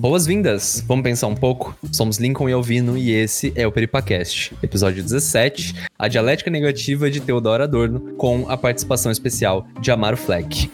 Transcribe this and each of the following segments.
Boas-vindas! Vamos pensar um pouco? Somos Lincoln e Alvino e esse é o Peripacast, episódio 17, a dialética negativa de Theodor Adorno, com a participação especial de Amaro Fleck.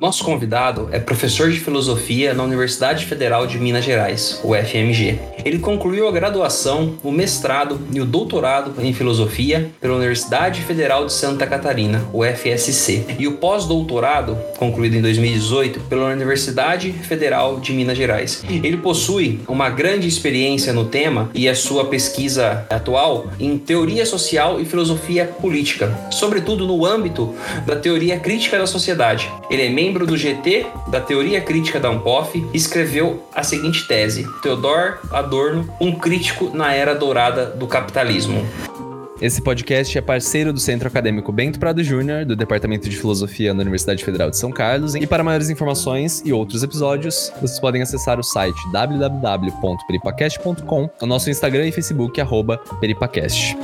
Nosso convidado é professor de filosofia na Universidade Federal de Minas Gerais, UFMG. Ele concluiu a graduação, o mestrado e o doutorado em filosofia pela Universidade Federal de Santa Catarina, UFSC, e o pós-doutorado, concluído em 2018, pela Universidade Federal de Minas Gerais. Ele possui uma grande experiência no tema e a sua pesquisa atual em teoria social e filosofia política, sobretudo no âmbito da teoria crítica da sociedade. Ele é membro membro do GT da Teoria Crítica da Unpof, escreveu a seguinte tese: Theodor Adorno, um crítico na era dourada do capitalismo. Esse podcast é parceiro do Centro Acadêmico Bento Prado Júnior, do Departamento de Filosofia da Universidade Federal de São Carlos. E para maiores informações e outros episódios, vocês podem acessar o site www.peripacast.com, o nosso Instagram e Facebook, arroba peripacast.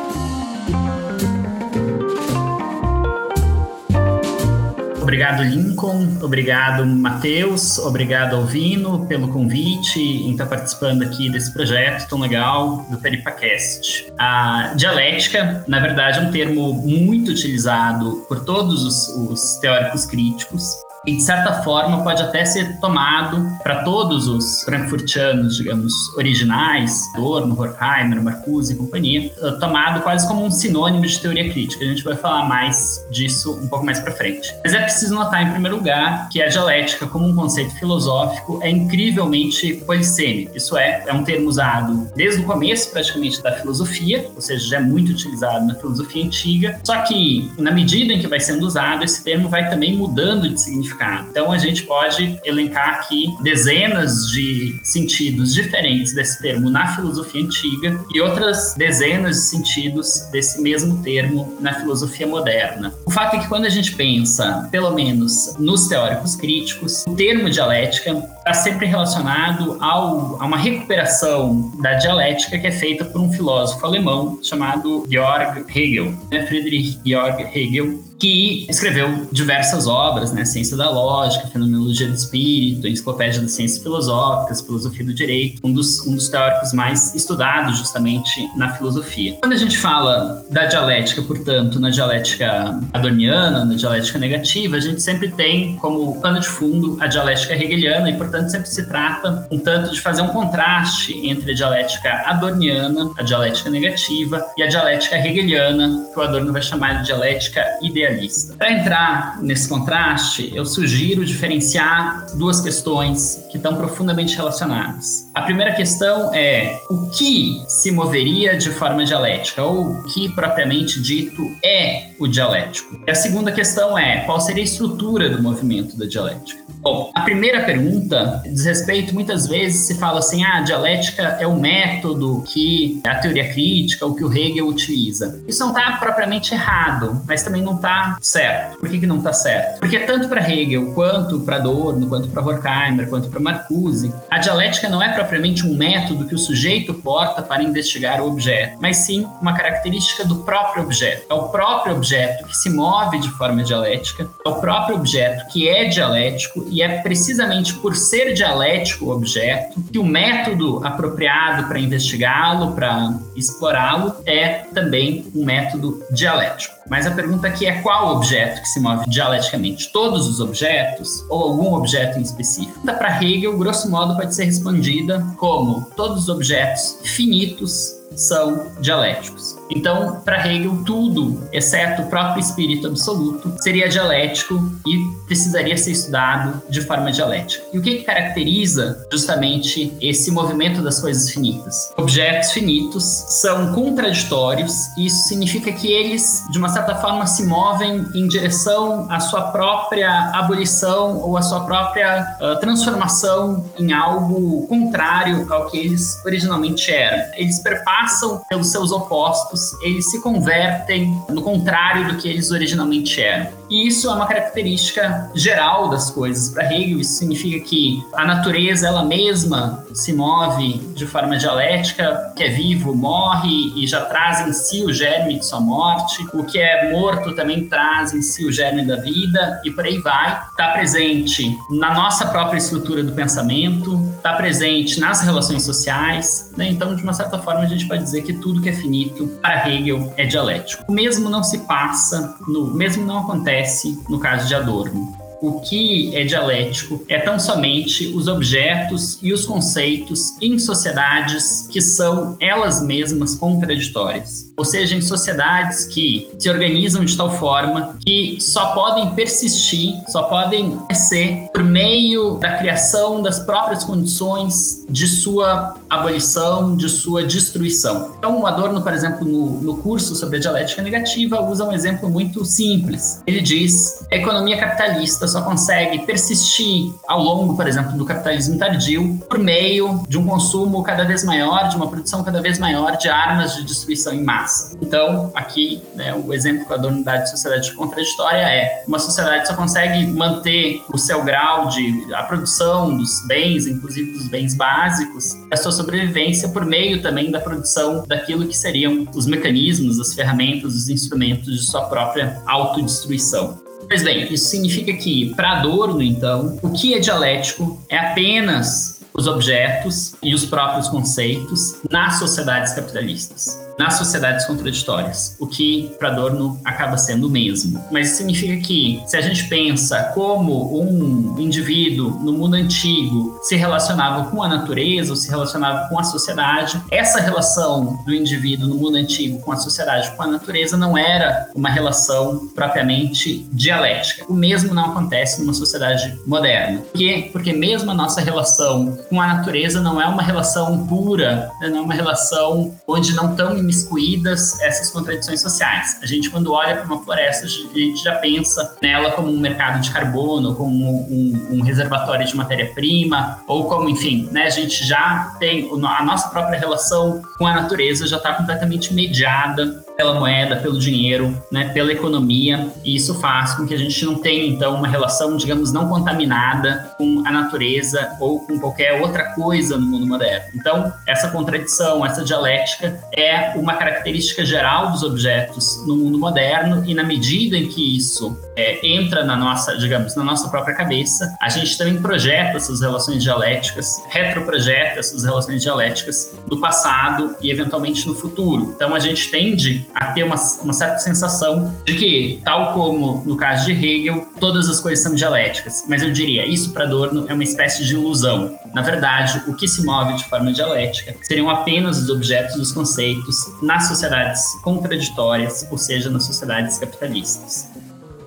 Obrigado, Lincoln. Obrigado, Matheus. Obrigado, Alvino, pelo convite em estar participando aqui desse projeto tão legal do Peripacast. A dialética, na verdade, é um termo muito utilizado por todos os, os teóricos críticos e de certa forma pode até ser tomado para todos os frankfurtianos, digamos, originais, Adorno, Horkheimer, Marcuse e companhia, eh, tomado quase como um sinônimo de teoria crítica. A gente vai falar mais disso um pouco mais para frente. Mas é preciso notar, em primeiro lugar, que a dialética, como um conceito filosófico, é incrivelmente polissêmico. Isso é, é um termo usado desde o começo, praticamente, da filosofia, ou seja, já é muito utilizado na filosofia antiga. Só que, na medida em que vai sendo usado, esse termo vai também mudando de significado significado. Então a gente pode elencar aqui dezenas de sentidos diferentes desse termo na filosofia antiga e outras dezenas de sentidos desse mesmo termo na filosofia moderna. O fato é que quando a gente pensa, pelo menos nos teóricos críticos, o termo dialética está sempre relacionado ao, a uma recuperação da dialética que é feita por um filósofo alemão chamado Georg Hegel, né? Friedrich Georg Hegel, que escreveu diversas obras, né? Ciência da Lógica, Fenomenologia do Espírito, Enciclopédia das Ciências Filosóficas, Filosofia do Direito, um dos, um dos teóricos mais estudados justamente na filosofia. Quando a gente fala da dialética, portanto, na dialética adorniana, na dialética negativa, a gente sempre tem como pano de fundo a dialética hegeliana e, portanto, sempre se trata um tanto de fazer um contraste entre a dialética adorniana, a dialética negativa, e a dialética hegeliana, que o Adorno vai chamar de dialética idealista Para entrar nesse contraste, eu sugiro diferenciar duas questões que estão profundamente relacionadas. A primeira questão é o que se moveria de forma dialética, ou o que propriamente dito é o dialético. E a segunda questão é qual seria a estrutura do movimento da dialética. Bom, a primeira pergunta diz respeito, muitas vezes se fala assim, ah, a dialética é o método que a teoria crítica, o que o Hegel utiliza. Isso não está propriamente errado, mas também não está certo. Por que, que não está certo? Porque tanto para Hegel, quanto para Adorno, quanto para Horkheimer, quanto para Marcuse, a dialética não é propriamente um método que o sujeito porta para investigar o objeto, mas sim uma característica do próprio objeto. É o próprio objeto que se move de forma dialética, é o próprio objeto que é dialético e é precisamente por ser dialético o objeto que o método apropriado para investigá-lo, para explorá-lo, é também um método dialético. Mas a pergunta aqui é qual objeto que se move dialeticamente? Todos os objetos ou algum objeto em específico? Para Hegel, grosso modo, pode ser respondida como todos os objetos finitos são dialéticos. Então, para Hegel, tudo, exceto o próprio espírito absoluto, seria dialético e precisaria ser estudado de forma dialética. E o que, que caracteriza justamente esse movimento das coisas finitas? Objetos finitos são contraditórios, e isso significa que eles, de uma certa forma, se movem em direção à sua própria abolição ou à sua própria uh, transformação em algo contrário ao que eles originalmente eram. Eles perpassam pelos seus opostos eles se convertem no contrário do que eles originalmente eram. E isso é uma característica geral das coisas. Para Hegel, isso significa que a natureza ela mesma se move de forma dialética, o que é vivo morre e já traz em si o germe de sua morte, o que é morto também traz em si o germe da vida e por aí vai. Está presente na nossa própria estrutura do pensamento, está presente nas relações sociais, né? então de uma certa forma a gente pode dizer que tudo que é finito para Hegel é dialético. O mesmo não se passa, no, mesmo não acontece no caso de Adorno o que é dialético é tão somente os objetos e os conceitos em sociedades que são elas mesmas contraditórias ou seja, em sociedades que se organizam de tal forma que só podem persistir, só podem ser por meio da criação das próprias condições de sua abolição, de sua destruição. Então, o Adorno, por exemplo, no, no curso sobre a dialética negativa, usa um exemplo muito simples. Ele diz a economia capitalista só consegue persistir ao longo, por exemplo, do capitalismo tardio por meio de um consumo cada vez maior, de uma produção cada vez maior de armas de destruição em massa. Então, aqui, né, o exemplo com a unidade de sociedade contraditória é uma sociedade só consegue manter o seu grau de a produção dos bens, inclusive dos bens básicos, a sua sobrevivência por meio também da produção daquilo que seriam os mecanismos, as ferramentas, os instrumentos de sua própria autodestruição. Pois bem, isso significa que, para Adorno, então, o que é dialético é apenas os objetos e os próprios conceitos nas sociedades capitalistas nas sociedades contraditórias, o que para Adorno acaba sendo o mesmo. Mas significa que, se a gente pensa como um indivíduo no mundo antigo se relacionava com a natureza ou se relacionava com a sociedade, essa relação do indivíduo no mundo antigo com a sociedade, com a natureza, não era uma relação propriamente dialética. O mesmo não acontece numa sociedade moderna. Por quê? Porque mesmo a nossa relação com a natureza não é uma relação pura, né? não é uma relação onde não estão imiscuídas essas contradições sociais. A gente, quando olha para uma floresta, a gente já pensa nela como um mercado de carbono, como um, um reservatório de matéria-prima, ou como, enfim, né, a gente já tem a nossa própria relação com a natureza já está completamente mediada pela moeda, pelo dinheiro, né, pela economia, e isso faz com que a gente não tenha, então, uma relação, digamos, não contaminada com a natureza ou com qualquer outra coisa no mundo moderno. Então, essa contradição, essa dialética é uma característica geral dos objetos no mundo moderno, e na medida em que isso é, entra na nossa, digamos, na nossa própria cabeça, a gente também projeta essas relações dialéticas, retroprojeta essas relações dialéticas no passado e eventualmente no futuro. Então, a gente tende a ter uma, uma certa sensação de que, tal como no caso de Hegel, todas as coisas são dialéticas. Mas eu diria, isso para Adorno é uma espécie de ilusão. Na verdade, o que se move de forma dialética seriam apenas os objetos dos conceitos nas sociedades contraditórias, ou seja, nas sociedades capitalistas.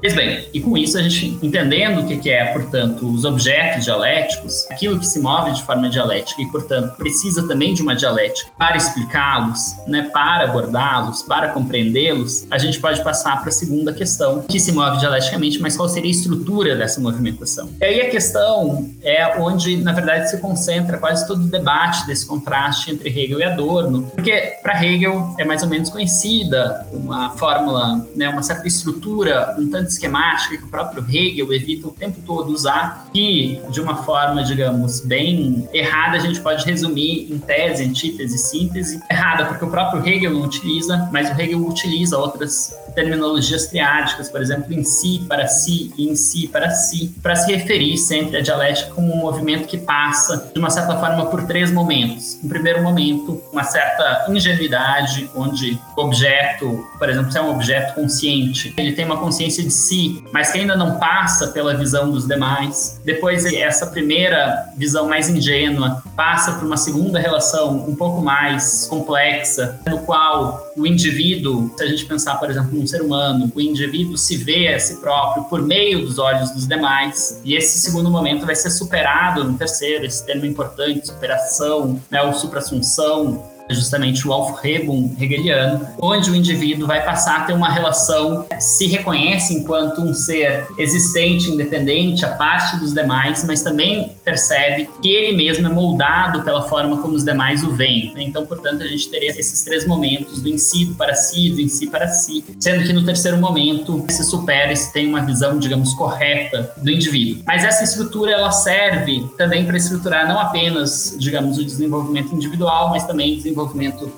Pois bem, e com isso a gente entendendo o que é, portanto, os objetos dialéticos, aquilo que se move de forma dialética e, portanto, precisa também de uma dialética para explicá-los, né, para abordá-los, para compreendê-los, a gente pode passar para a segunda questão, que se move dialeticamente, mas qual seria a estrutura dessa movimentação? E aí a questão é onde, na verdade, se concentra quase todo o debate desse contraste entre Hegel e Adorno, porque para Hegel é mais ou menos conhecida uma fórmula, né, uma certa estrutura um tanto esquemática que o próprio Hegel evita o tempo todo usar, que de uma forma, digamos, bem errada, a gente pode resumir em tese, antítese, síntese. Errada, porque o próprio Hegel não utiliza, mas o Hegel utiliza outras terminologias triádicas, por exemplo, em si, para si e em si, para si, para se referir sempre à dialética como um movimento que passa, de uma certa forma, por três momentos. Um primeiro momento, uma certa ingenuidade, onde o objeto, por exemplo, se é um objeto consciente, ele tem uma consciência de si, mas que ainda não passa pela visão dos demais. Depois, essa primeira visão mais ingênua passa por uma segunda relação um pouco mais complexa, no qual o indivíduo, se a gente pensar, por exemplo, num ser humano, o indivíduo se vê a si próprio por meio dos olhos dos demais, e esse segundo momento vai ser superado no terceiro, esse termo importante, superação, né, ou suprassunção, é justamente o Aufhebung hegeliano, onde o indivíduo vai passar a ter uma relação, se reconhece enquanto um ser existente, independente, a parte dos demais, mas também percebe que ele mesmo é moldado pela forma como os demais o veem. Então, portanto, a gente teria esses três momentos do em si, para si, do em si para si, sendo que no terceiro momento se supera e se tem uma visão, digamos, correta do indivíduo. Mas essa estrutura ela serve também para estruturar não apenas, digamos, o desenvolvimento individual, mas também o desenvolvimento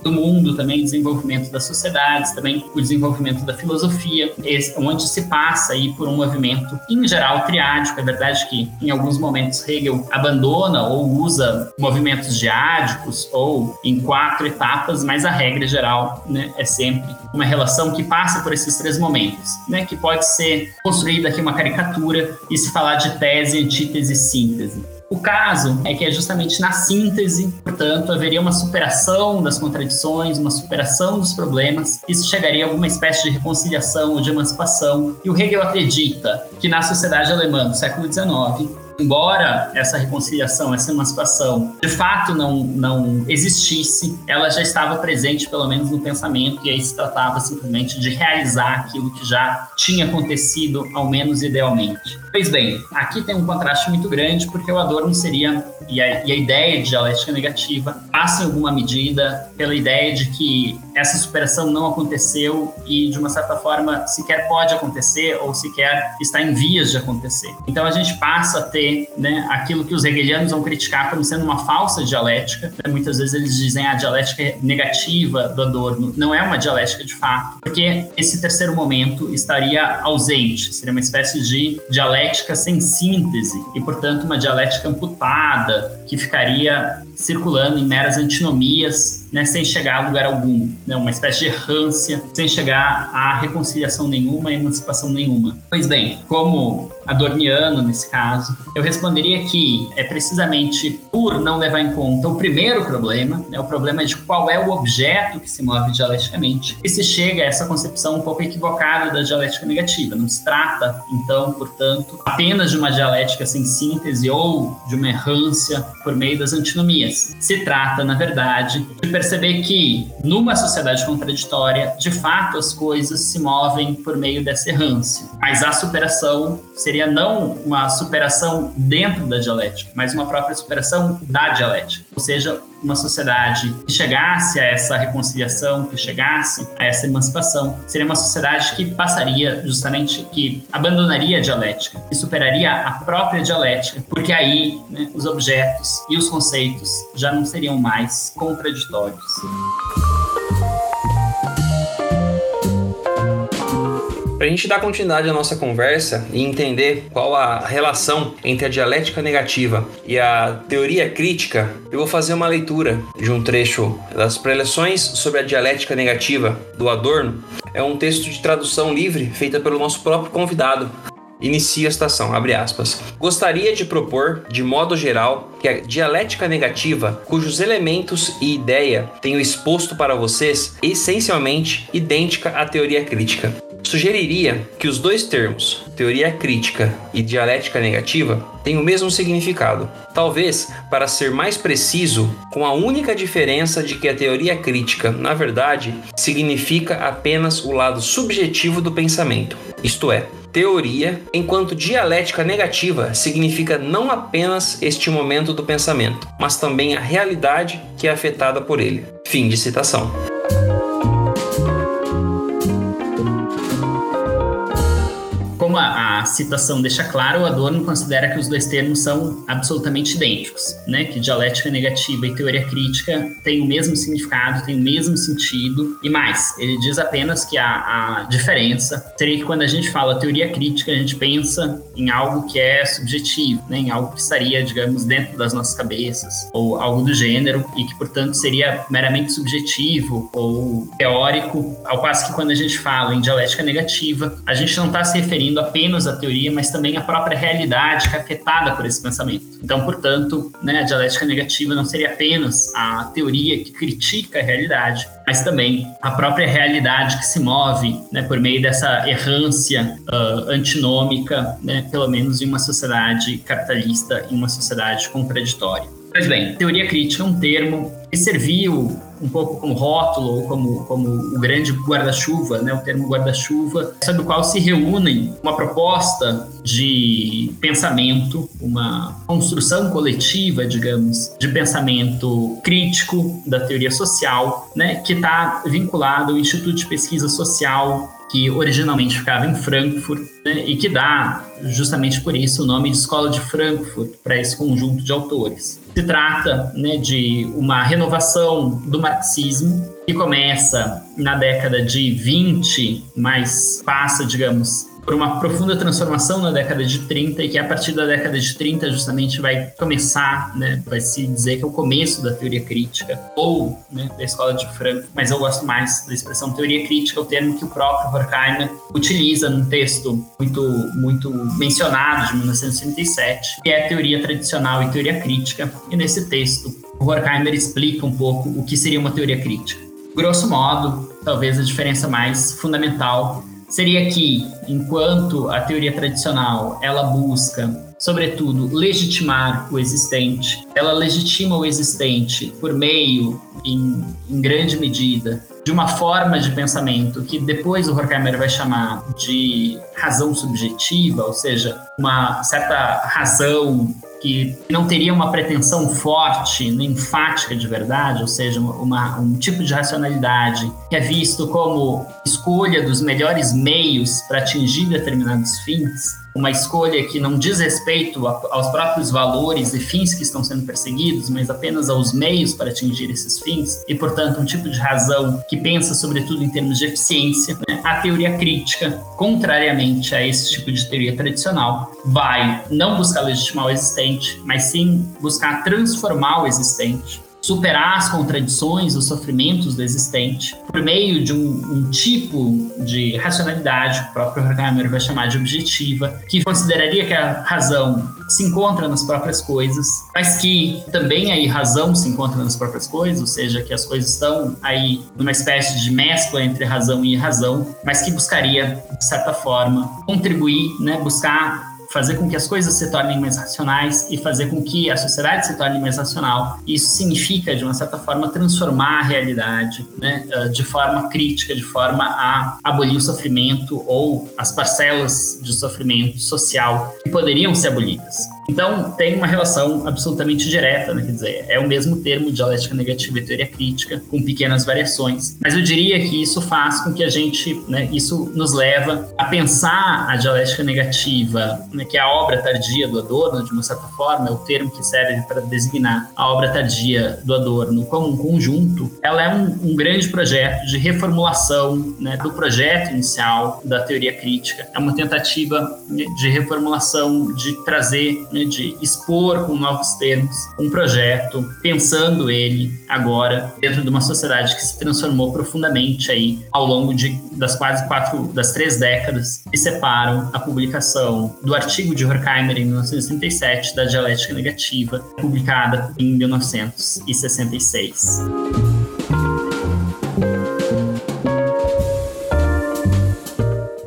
do mundo, também o desenvolvimento das sociedades, também o desenvolvimento da filosofia, onde se passa aí por um movimento, em geral, triádico. É verdade que em alguns momentos Hegel abandona ou usa movimentos diádicos ou em quatro etapas, mas a regra geral né, é sempre uma relação que passa por esses três momentos, né, que pode ser construída aqui uma caricatura e se falar de tese, antítese e síntese. O caso é que é justamente na síntese, portanto, haveria uma superação das contradições, uma superação dos problemas. Isso chegaria a alguma espécie de reconciliação ou de emancipação. E o Hegel acredita que na sociedade alemã do século XIX, embora essa reconciliação, essa emancipação, de fato não, não existisse, ela já estava presente, pelo menos no pensamento, e aí se tratava simplesmente de realizar aquilo que já tinha acontecido, ao menos idealmente. Pois bem, aqui tem um contraste muito grande, porque o Adorno seria, e a, e a ideia de dialética negativa, passa em alguma medida pela ideia de que essa superação não aconteceu e, de uma certa forma, sequer pode acontecer ou sequer está em vias de acontecer. Então a gente passa a ter né, aquilo que os hegelianos vão criticar como sendo uma falsa dialética. Né? Muitas vezes eles dizem ah, a dialética negativa do Adorno. Não é uma dialética de fato, porque esse terceiro momento estaria ausente, seria uma espécie de dialética sem síntese e, portanto, uma dialética amputada que ficaria circulando em meras antinomias, né, sem chegar a lugar algum, né, uma espécie de errância, sem chegar a reconciliação nenhuma, emancipação nenhuma. Pois bem, como adorniano nesse caso, eu responderia que é precisamente por não levar em conta o primeiro problema, né, o problema de qual é o objeto que se move dialeticamente, que se chega a essa concepção um pouco equivocada da dialética negativa. Não se trata, então, portanto, apenas de uma dialética sem síntese ou de uma errância por meio das antinomias. Se trata, na verdade, de perceber que, numa sociedade contraditória, de fato as coisas se movem por meio dessa errância. Mas a superação seria não uma superação dentro da dialética, mas uma própria superação da dialética. Ou seja, uma sociedade que chegasse a essa reconciliação, que chegasse a essa emancipação, seria uma sociedade que passaria justamente, que abandonaria a dialética, e superaria a própria dialética, porque aí né, os objetos e os conceitos já não seriam mais contraditórios. Para a gente dar continuidade à nossa conversa e entender qual a relação entre a dialética negativa e a teoria crítica, eu vou fazer uma leitura de um trecho das preleções sobre a dialética negativa do Adorno. É um texto de tradução livre feita pelo nosso próprio convidado, Inicia a citação, abre aspas. Gostaria de propor, de modo geral, que a dialética negativa, cujos elementos e ideia tenho exposto para vocês, é essencialmente idêntica à teoria crítica. Sugeriria que os dois termos, teoria crítica e dialética negativa, têm o mesmo significado. Talvez, para ser mais preciso, com a única diferença de que a teoria crítica, na verdade, significa apenas o lado subjetivo do pensamento, isto é, teoria, enquanto dialética negativa significa não apenas este momento do pensamento, mas também a realidade que é afetada por ele. Fim de citação. A, a, citação deixa claro, o Adorno considera que os dois termos são absolutamente idênticos, né? Que dialética negativa e teoria crítica têm o mesmo significado, têm o mesmo sentido. E mais, ele diz apenas que a, a diferença seria que quando a gente fala teoria crítica, a gente pensa em algo que é subjetivo, né? Em algo que estaria, digamos, dentro das nossas cabeças, ou algo do gênero, e que, portanto, seria meramente subjetivo ou teórico, ao passo que quando a gente fala em dialética negativa, a gente não está se referindo apenas a teoria, mas também a própria realidade que é afetada por esse pensamento. Então, portanto, né, a dialética negativa não seria apenas a teoria que critica a realidade, mas também a própria realidade que se move né, por meio dessa errância uh, antinômica, né, pelo menos em uma sociedade capitalista, em uma sociedade contraditória. Pois bem, teoria crítica é um termo que serviu um pouco como rótulo ou como, como o grande guarda-chuva, né, o termo guarda-chuva, sobre o qual se reúnem uma proposta de pensamento, uma construção coletiva, digamos, de pensamento crítico da teoria social, né, que está vinculado ao Instituto de Pesquisa Social que originalmente ficava em Frankfurt né, e que dá, justamente por isso, o nome de Escola de Frankfurt para esse conjunto de autores. Se trata né, de uma renovação do marxismo que começa na década de 20, mas passa, digamos, por uma profunda transformação na década de 30 e que a partir da década de 30 justamente vai começar, né, vai se dizer que é o começo da teoria crítica ou né, da escola de Frankfurt, mas eu gosto mais da expressão teoria crítica, o termo que o próprio Horkheimer utiliza num texto muito muito mencionado de 1937, que é teoria tradicional e teoria crítica. E nesse texto, o Horkheimer explica um pouco o que seria uma teoria crítica. Grosso modo, talvez a diferença mais fundamental seria que, enquanto a teoria tradicional ela busca, sobretudo, legitimar o existente, ela legitima o existente por meio, em, em grande medida, de uma forma de pensamento que depois o Horkheimer vai chamar de razão subjetiva, ou seja, uma certa razão que não teria uma pretensão forte, enfática de verdade, ou seja, uma, um tipo de racionalidade que é visto como escolha dos melhores meios para atingir determinados fins, uma escolha que não diz respeito aos próprios valores e fins que estão sendo perseguidos, mas apenas aos meios para atingir esses fins, e, portanto, um tipo de razão que pensa, sobretudo, em termos de eficiência. Né? A teoria crítica, contrariamente a esse tipo de teoria tradicional, vai não buscar legitimar o existente, mas sim buscar transformar o existente superar as contradições, os sofrimentos do existente, por meio de um, um tipo de racionalidade, que o próprio Horkheimer vai chamar de objetiva, que consideraria que a razão se encontra nas próprias coisas, mas que também aí razão se encontra nas próprias coisas, ou seja, que as coisas estão aí numa espécie de mescla entre razão e razão, mas que buscaria, de certa forma, contribuir, né, buscar fazer com que as coisas se tornem mais racionais e fazer com que a sociedade se torne mais racional. Isso significa, de uma certa forma, transformar a realidade né, ah, de forma crítica, de forma a abolir o sofrimento ou as parcelas de sofrimento social que poderiam ser abolidas. Então, tem uma relação absolutamente direta, né? quer dizer, é o mesmo termo dialética negativa e teoria crítica, com pequenas variações. Mas eu diria que isso faz com que a gente, né, isso nos leva a pensar a dialética negativa, né, que é a obra tardia do Adorno, de uma certa forma, é o termo que serve para designar a obra tardia do Adorno como um conjunto. Ela é um, um grande projeto de reformulação né, do projeto inicial da teoria crítica. É uma tentativa de reformulação, de trazer né, de expor com novos termos um projeto, pensando ele agora dentro de uma sociedade que se transformou profundamente aí ao longo de, das quase quatro, das três décadas que separam a publicação do artigo de Horkheimer em 1937 da dialética negativa, publicada em 1966.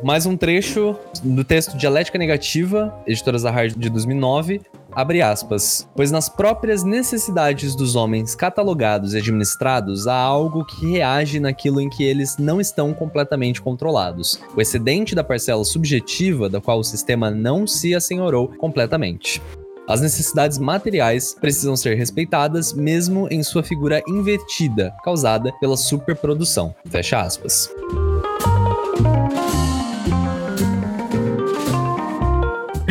Mais um trecho do texto Dialética Negativa, editora Zahar de 2009, abre aspas, pois nas próprias necessidades dos homens catalogados e administrados há algo que reage naquilo em que eles não estão completamente controlados, o excedente da parcela subjetiva da qual o sistema não se assenhorou completamente. As necessidades materiais precisam ser respeitadas mesmo em sua figura invertida, causada pela superprodução. Fecha aspas.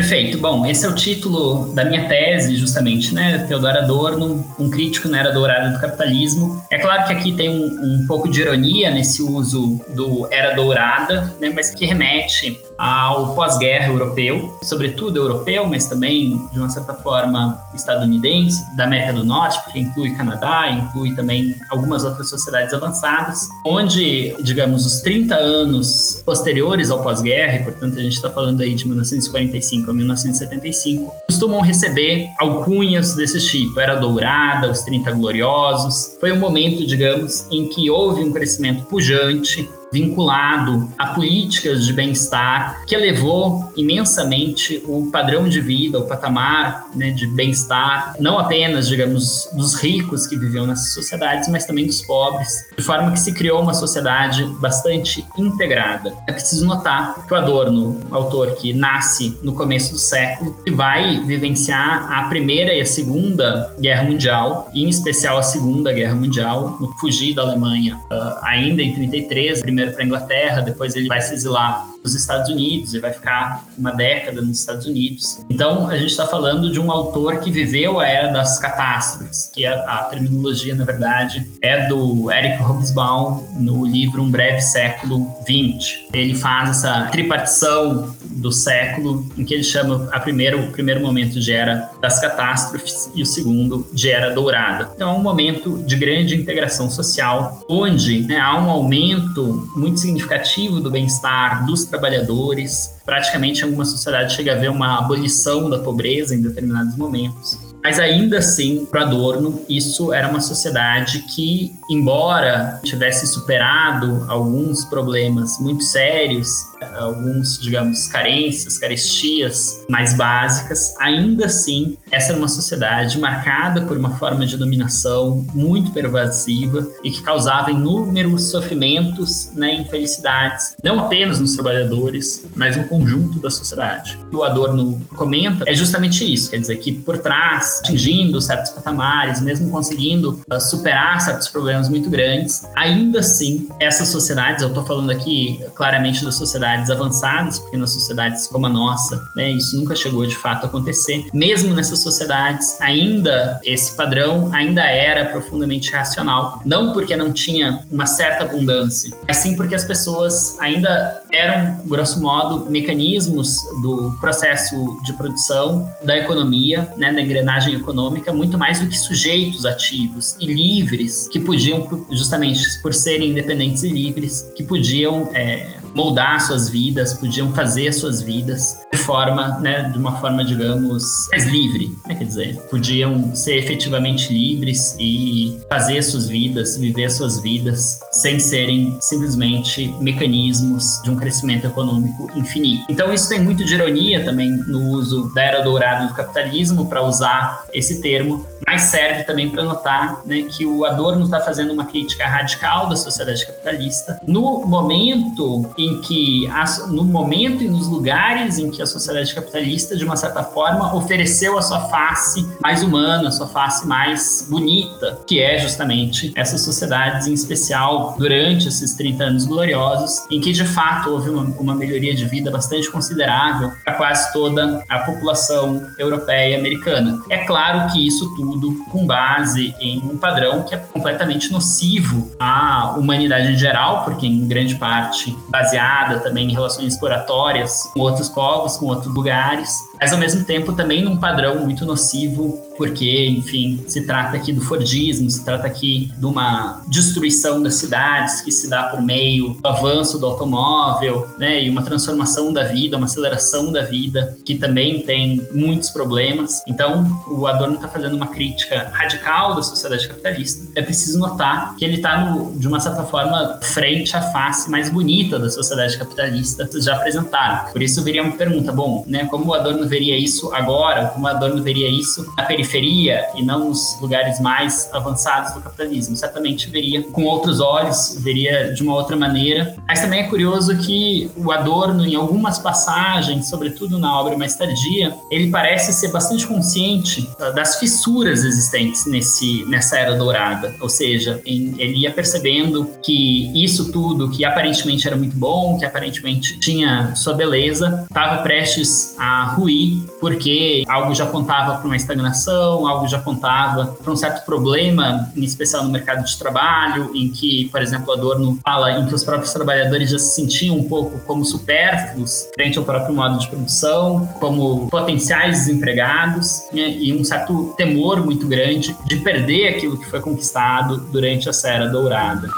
Perfeito. Bom, esse é o título da minha tese, justamente, né? Theodor Adorno, um crítico na era dourada do capitalismo. É claro que aqui tem um, um pouco de ironia nesse uso do era dourada, né? Mas que remete ao pós-guerra europeu, sobretudo europeu, mas também, de uma certa forma, estadunidense, da América do Norte, porque inclui Canadá, inclui também algumas outras sociedades avançadas, onde, digamos, os 30 anos posteriores ao pós-guerra, e portanto a gente está falando aí de 1945 a 1975, costumam receber alcunhas desse tipo. Era Dourada, os 30 Gloriosos. Foi um momento, digamos, em que houve um crescimento pujante vinculado a políticas de bem-estar que elevou imensamente o padrão de vida, o patamar né, de bem-estar, não apenas, digamos, dos ricos que viviam nessas sociedades, mas também dos pobres, de forma que se criou uma sociedade bastante integrada. É preciso notar que o Adorno, autor que nasce no começo do século, que vai vivenciar a Primeira e a Segunda Guerra Mundial, em especial a Segunda Guerra Mundial, no fugir da Alemanha, uh, ainda em 33, primeiro para a Inglaterra, depois ele vai se exilar nos Estados Unidos e vai ficar uma década nos Estados Unidos. Então, a gente está falando de um autor que viveu a era das catástrofes, que a, a terminologia, na verdade, é do Eric Hobsbawm no livro Um Breve Século XX. Ele faz essa tripartição do século em que ele chama a primeiro, o primeiro momento de era das catástrofes e o segundo de era dourada. Então, é um momento de grande integração social, onde né, há um aumento muito significativo do bem-estar dos trabalhadores. Praticamente, alguma sociedade chega a haver uma abolição da pobreza em determinados momentos. Mas ainda assim, para Adorno, isso era uma sociedade que, embora tivesse superado alguns problemas muito sérios alguns, digamos, carências, carestias mais básicas, ainda assim, essa era uma sociedade marcada por uma forma de dominação muito pervasiva e que causava inúmeros sofrimentos né, infelicidades, não apenas nos trabalhadores, mas no conjunto da sociedade. O que o Adorno comenta é justamente isso, quer dizer, que por trás, atingindo certos patamares, mesmo conseguindo uh, superar certos problemas muito grandes, ainda assim, essas sociedades, eu estou falando aqui claramente da sociedade sociedades avançadas, porque nas sociedades como a nossa, né, isso nunca chegou de fato a acontecer. Mesmo nessas sociedades, ainda esse padrão ainda era profundamente racional, não porque não tinha uma certa abundância, mas sim porque as pessoas ainda eram, grosso modo, mecanismos do processo de produção da economia, né, da engrenagem econômica, muito mais do que sujeitos ativos e livres que podiam, justamente por serem independentes e livres, que podiam é, moldar suas vidas, podiam fazer suas vidas de forma, né, de uma forma, digamos, mais livre, né, quer dizer, podiam ser efetivamente livres e fazer suas vidas, viver suas vidas sem serem simplesmente mecanismos de um crescimento econômico infinito. Então isso tem muito de ironia também no uso da era dourada do capitalismo para usar esse termo, mas serve também para notar né, que o Adorno está fazendo uma crítica radical da sociedade capitalista no momento em que, no momento e nos lugares em que a sociedade capitalista, de uma certa forma, ofereceu a sua face mais humana, a sua face mais bonita, que é justamente essas sociedades, em especial durante esses 30 anos gloriosos, em que de fato houve uma, uma melhoria de vida bastante considerável para quase toda a população europeia e americana. É claro que isso tudo com base em um padrão que é completamente nocivo à humanidade em geral, porque em grande parte baseada também em relações exploratórias com outros povos, com outros lugares, mas ao mesmo tempo também num padrão muito nocivo, porque, enfim, se trata aqui do Fordismo, se trata aqui de uma destruição das cidades que se dá por meio do avanço do automóvel, né, e uma transformação da vida, uma aceleração da vida, que também tem muitos problemas. Então, o Adorno está fazendo uma crítica radical da sociedade capitalista. É preciso notar que ele está, de uma certa forma, frente à face mais bonita da sociedade capitalista, já apresentaram. Por isso, viria uma pergunta, bom, né, como o Adorno veria isso agora, como Adorno veria isso na periferia e não nos lugares mais avançados do capitalismo. Certamente veria com outros olhos, veria de uma outra maneira. Mas também é curioso que o Adorno, em algumas passagens, sobretudo na obra mais tardia, ele parece ser bastante consciente das fissuras existentes nesse, nessa era dourada. Ou seja, em, ele ia percebendo que isso tudo, que aparentemente era muito bom, que aparentemente tinha sua beleza, estava prestes a ruir porque algo já apontava para uma estagnação, algo já apontava para um certo problema, em especial no mercado de trabalho, em que, por exemplo, Adorno fala em que os próprios trabalhadores já se sentiam um pouco como supérfluos frente ao próprio modo de produção, como potenciais desempregados, né, e um certo temor muito grande de perder aquilo que foi conquistado durante a Era Dourada.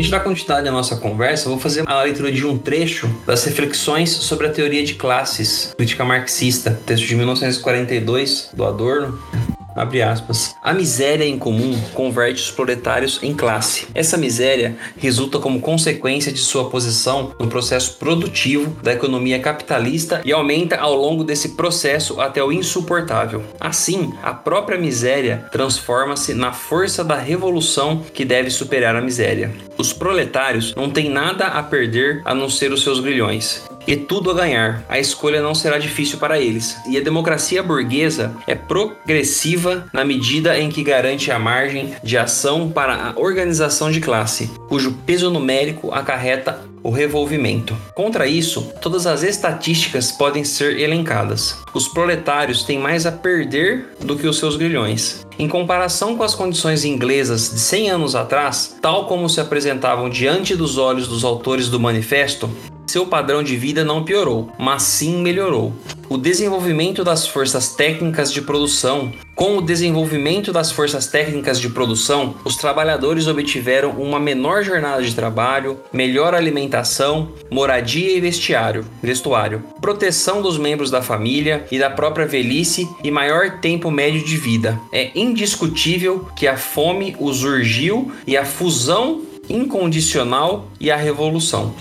Gente dá continuidade à nossa conversa, eu vou fazer a leitura de um trecho das reflexões sobre a teoria de classes, crítica marxista, texto de 1942 do Adorno. Abre aspas, a miséria em comum converte os proletários em classe. Essa miséria resulta como consequência de sua posição no processo produtivo da economia capitalista e aumenta ao longo desse processo até o insuportável. Assim, a própria miséria transforma-se na força da revolução que deve superar a miséria. Os proletários não têm nada a perder a não ser os seus grilhões e tudo a ganhar. A escolha não será difícil para eles. E a democracia burguesa é progressiva na medida em que garante a margem de ação para a organização de classe, cujo peso numérico acarreta o revolvimento. Contra isso, todas as estatísticas podem ser elencadas. Os proletários têm mais a perder do que os seus grilhões. Em comparação com as condições inglesas de 100 anos atrás, tal como se apresentavam diante dos olhos dos autores do manifesto, seu padrão de vida não piorou, mas sim melhorou. O desenvolvimento das forças técnicas de produção. Com o desenvolvimento das forças técnicas de produção, os trabalhadores obtiveram uma menor jornada de trabalho, melhor alimentação, moradia e vestiário, vestuário, proteção dos membros da família e da própria velhice e maior tempo médio de vida. É indiscutível que a fome os urgiu e a fusão incondicional e a revolução.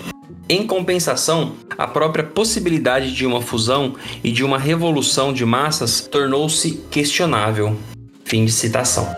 Em compensação, a própria possibilidade de uma fusão e de uma revolução de massas tornou-se questionável. Fim de citação.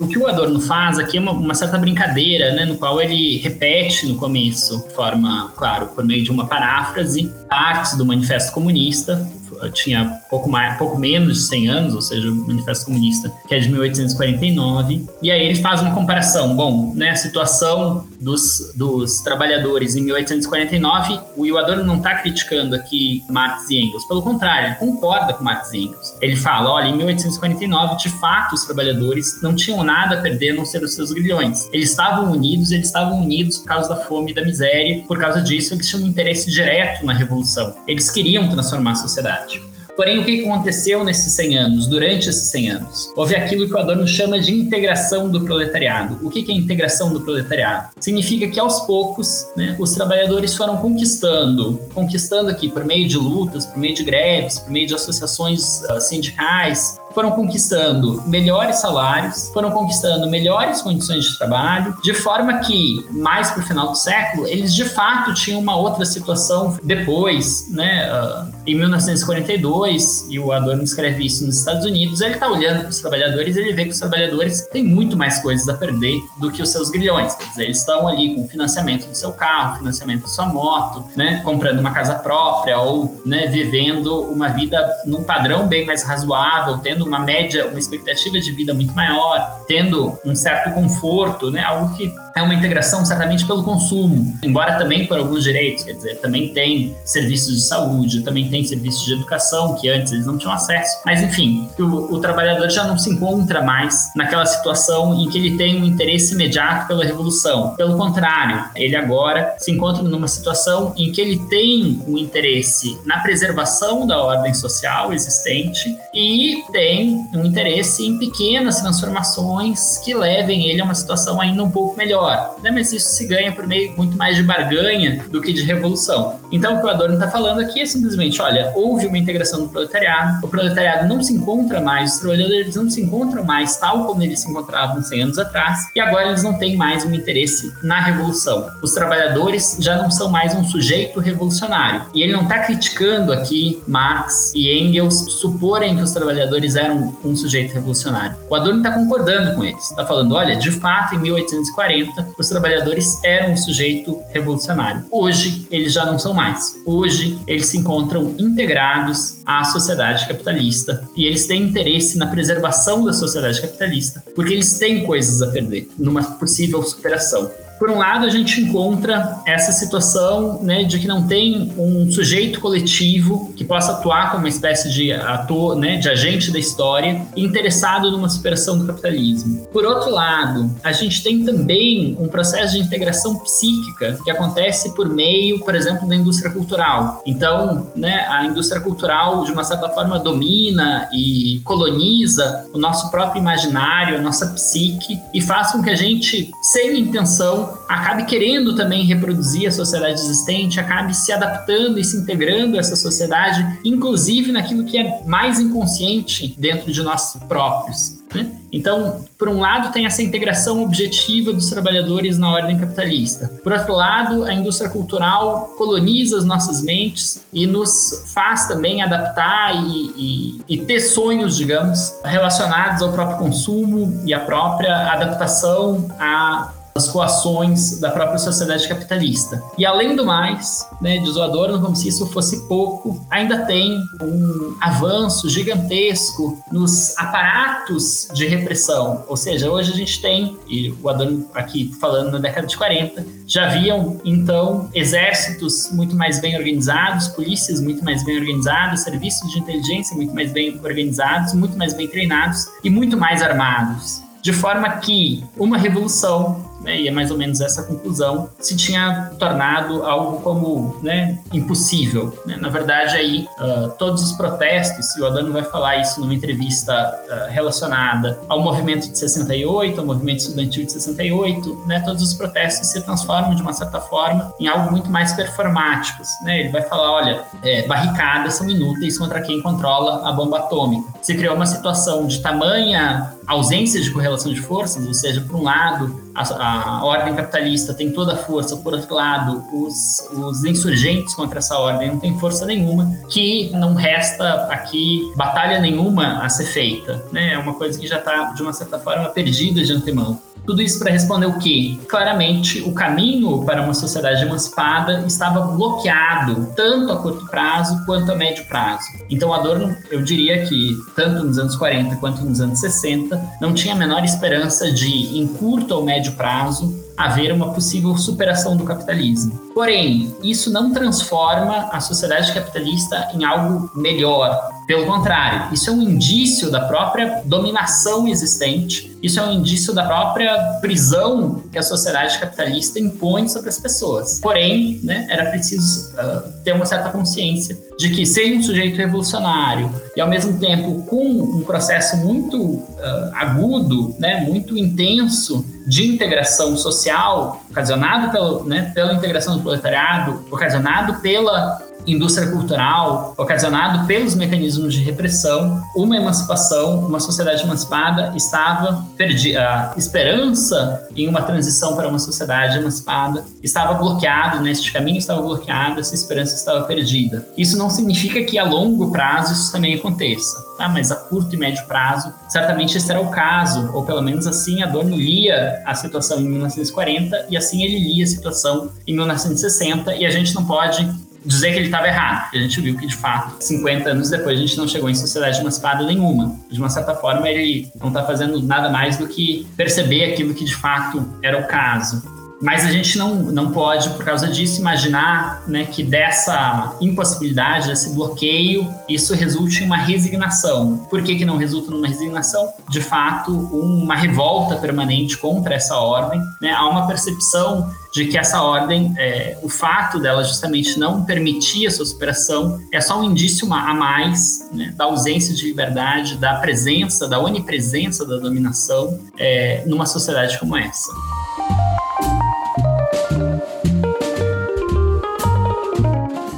O que o Adorno faz aqui é uma, uma, certa brincadeira, né, no qual ele repete no começo, de forma, claro, por meio de uma paráfrase, partes do Manifesto Comunista, tinha pouco, mais, pouco menos de 100 anos, ou seja, o Manifesto Comunista, que é de 1849. E aí ele faz uma comparação. Bom, né, a situação dos, dos trabalhadores em 1849, o Adorno não está criticando aqui Marx e Engels, pelo contrário, ele concorda com Marx e Engels. Ele fala, olha, em 1849, de fato, os trabalhadores não tinham nada a perder a não ser os seus grilhões. Eles estavam unidos, eles estavam unidos por causa da fome e da miséria, por causa disso eles tinham um interesse direto na revolução. Eles queriam transformar a sociedade. Porém, o que aconteceu nesses 100 anos, durante esses 100 anos? Houve aquilo que o Adorno chama de integração do proletariado. O que é integração do proletariado? Significa que aos poucos, né, os trabalhadores foram conquistando, conquistando aqui por meio de lutas, por meio de greves, por meio de associações uh, sindicais, foram conquistando melhores salários, foram conquistando melhores condições de trabalho, de forma que, mais para o final do século, eles de fato tinham uma outra situação depois, né? Uh, em 1942, e o Adorno escreve isso nos Estados Unidos, ele está olhando para os trabalhadores ele vê que os trabalhadores têm muito mais coisas a perder do que os seus grilhões. Quer dizer, eles estão ali com financiamento do seu carro, financiamento da sua moto, né? Comprando uma casa própria ou né, vivendo uma vida num padrão bem mais razoável, tendo uma média, uma expectativa de vida muito maior, tendo um certo conforto, né? Algo que é uma integração certamente pelo consumo, embora também por alguns direitos, quer dizer, também tem serviços de saúde, também tem serviços de educação que antes eles não tinham acesso. Mas enfim, o, o trabalhador já não se encontra mais naquela situação em que ele tem um interesse imediato pela revolução. Pelo contrário, ele agora se encontra numa situação em que ele tem um interesse na preservação da ordem social existente e tem um interesse em pequenas transformações que levem ele a uma situação ainda um pouco melhor. Né? Mas isso se ganha por meio muito mais de barganha do que de revolução. Então, o que o Adorno está falando aqui é simplesmente: olha, houve uma integração do proletariado, o proletariado não se encontra mais, os trabalhadores não se encontram mais tal como eles se encontravam 100 anos atrás, e agora eles não têm mais um interesse na revolução. Os trabalhadores já não são mais um sujeito revolucionário. E ele não está criticando aqui Marx e Engels suporem que os trabalhadores eram um sujeito revolucionário. O Adorno está concordando com eles, está falando: olha, de fato, em 1840, os trabalhadores eram um sujeito revolucionário. Hoje, eles já não são mais. Hoje, eles se encontram integrados à sociedade capitalista e eles têm interesse na preservação da sociedade capitalista, porque eles têm coisas a perder numa possível superação. Por um lado, a gente encontra essa situação né, de que não tem um sujeito coletivo que possa atuar como uma espécie de ator, né, de agente da história, interessado numa superação do capitalismo. Por outro lado, a gente tem também um processo de integração psíquica que acontece por meio, por exemplo, da indústria cultural. Então, né, a indústria cultural, de uma certa forma, domina e coloniza o nosso próprio imaginário, a nossa psique, e faz com que a gente, sem intenção, acabe querendo também reproduzir a sociedade existente, acabe se adaptando e se integrando a essa sociedade, inclusive naquilo que é mais inconsciente dentro de nós próprios. Né? Então, por um lado, tem essa integração objetiva dos trabalhadores na ordem capitalista. Por outro lado, a indústria cultural coloniza as nossas mentes e nos faz também adaptar e, e, e ter sonhos, digamos, relacionados ao próprio consumo e à própria adaptação a as coações da própria sociedade capitalista. E além do mais, né, diz o Adorno, como se isso fosse pouco, ainda tem um avanço gigantesco nos aparatos de repressão. Ou seja, hoje a gente tem, e o Adorno aqui falando na década de 40, já haviam então exércitos muito mais bem organizados, polícias muito mais bem organizadas, serviços de inteligência muito mais bem organizados, muito mais bem treinados e muito mais armados. De forma que uma revolução né, e é mais ou menos essa conclusão, se tinha tornado algo como né, impossível. Né? Na verdade, aí, uh, todos os protestos, e o Adano vai falar isso numa entrevista uh, relacionada ao movimento de 68, ao movimento estudantil de 68, né, todos os protestos se transformam, de uma certa forma, em algo muito mais performáticos. Né? Ele vai falar, olha, é, barricadas são inúteis contra quem controla a bomba atômica. Se criou uma situação de tamanha ausência de correlação de forças, ou seja, por um lado, a, a, ordem capitalista tem toda a força, por outro lado, os, os insurgentes contra essa ordem não têm força nenhuma, que não resta aqui batalha nenhuma a ser feita. Né? É uma coisa que já está, de uma certa forma, perdida de antemão. Tudo isso para responder o que? Claramente, o caminho para uma sociedade emancipada estava bloqueado, tanto a curto prazo quanto a médio prazo. Então, Adorno, eu diria que, tanto nos anos 40 quanto nos anos 60, não tinha a menor esperança de, em curto ou médio prazo, haver uma possível superação do capitalismo. Porém, isso não transforma a sociedade capitalista em algo melhor. Pelo contrário, isso é um indício da própria dominação existente, isso é um indício da própria prisão que a sociedade capitalista impõe sobre as pessoas. Porém, né, era preciso uh, ter uma certa consciência de que ser um sujeito revolucionário e ao mesmo tempo com um processo muito uh, agudo, né, muito intenso de integração social, ocasionado pelo, né, pela integração do proletariado, ocasionado pela indústria cultural, ocasionado pelos mecanismos de repressão, uma emancipação, uma sociedade emancipada estava perdida. A esperança em uma transição para uma sociedade emancipada estava bloqueada, né? caminho estava bloqueado, essa esperança estava perdida. Isso não significa que a longo prazo isso também aconteça, tá? mas a curto e médio prazo, certamente esse era o caso, ou pelo menos assim Adorno lia a situação em 1940 e assim ele lia a situação em 1960 e a gente não pode dizer que ele estava errado. A gente viu que, de fato, 50 anos depois, a gente não chegou em sociedade emancipada nenhuma. De uma certa forma, ele não está fazendo nada mais do que perceber aquilo que, de fato, era o caso. Mas a gente não, não pode, por causa disso, imaginar né, que dessa impossibilidade, desse bloqueio, isso resulte em uma resignação. Por que, que não resulta numa resignação? De fato, uma revolta permanente contra essa ordem. Né? Há uma percepção de que essa ordem, é, o fato dela justamente não permitir a sua superação, é só um indício a mais né, da ausência de liberdade, da presença, da onipresença da dominação é, numa sociedade como essa.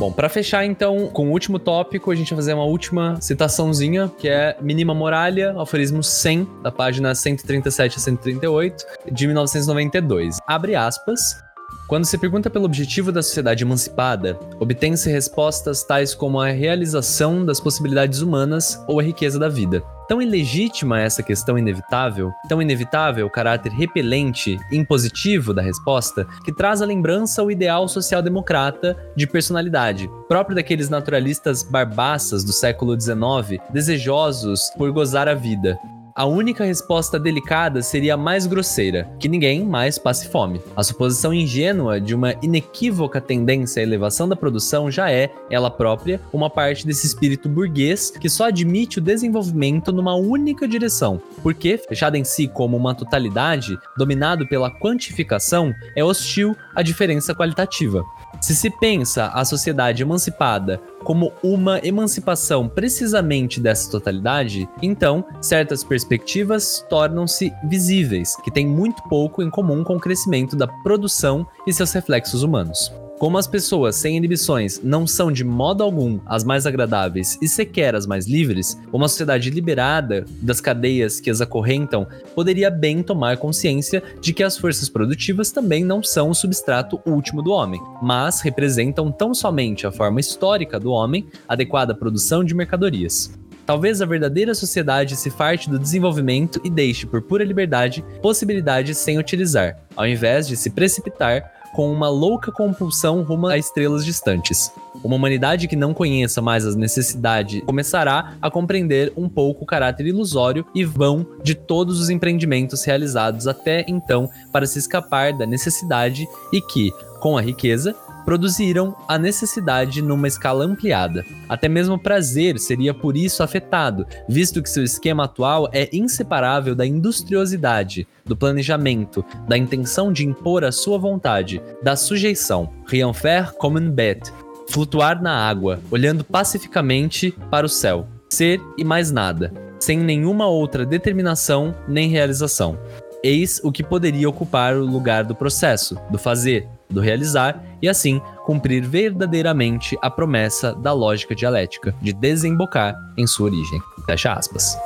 Bom, para fechar então com o último tópico, a gente vai fazer uma última citaçãozinha, que é Minima Moralia, aforismo 100, da página 137 a 138, de 1992. Abre aspas. Quando se pergunta pelo objetivo da sociedade emancipada, obtém-se respostas tais como a realização das possibilidades humanas ou a riqueza da vida. Tão ilegítima essa questão inevitável, tão inevitável o caráter repelente impositivo da resposta, que traz à lembrança o ideal social-democrata de personalidade, próprio daqueles naturalistas barbaças do século XIX, desejosos por gozar a vida, a única resposta delicada seria a mais grosseira, que ninguém mais passe fome. A suposição ingênua de uma inequívoca tendência à elevação da produção já é, ela própria, uma parte desse espírito burguês que só admite o desenvolvimento numa única direção, porque, fechado em si como uma totalidade, dominado pela quantificação, é hostil à diferença qualitativa. Se se pensa a sociedade emancipada como uma emancipação precisamente dessa totalidade, então certas perspectivas tornam-se visíveis, que têm muito pouco em comum com o crescimento da produção e seus reflexos humanos. Como as pessoas sem inibições não são de modo algum as mais agradáveis e sequer as mais livres, uma sociedade liberada das cadeias que as acorrentam poderia bem tomar consciência de que as forças produtivas também não são o substrato último do homem, mas representam tão somente a forma histórica do homem, adequada à produção de mercadorias. Talvez a verdadeira sociedade se farte do desenvolvimento e deixe, por pura liberdade, possibilidades sem utilizar, ao invés de se precipitar com uma louca compulsão rumo a estrelas distantes. Uma humanidade que não conheça mais as necessidades começará a compreender um pouco o caráter ilusório e vão de todos os empreendimentos realizados até então para se escapar da necessidade e que, com a riqueza, produziram a necessidade numa escala ampliada. Até mesmo o prazer seria por isso afetado, visto que seu esquema atual é inseparável da industriosidade, do planejamento, da intenção de impor a sua vontade, da sujeição. Rien faire comme une bête. Flutuar na água, olhando pacificamente para o céu. Ser e mais nada, sem nenhuma outra determinação nem realização. Eis o que poderia ocupar o lugar do processo, do fazer, do realizar e assim cumprir verdadeiramente a promessa da lógica dialética de desembocar em sua origem. Fecha aspas.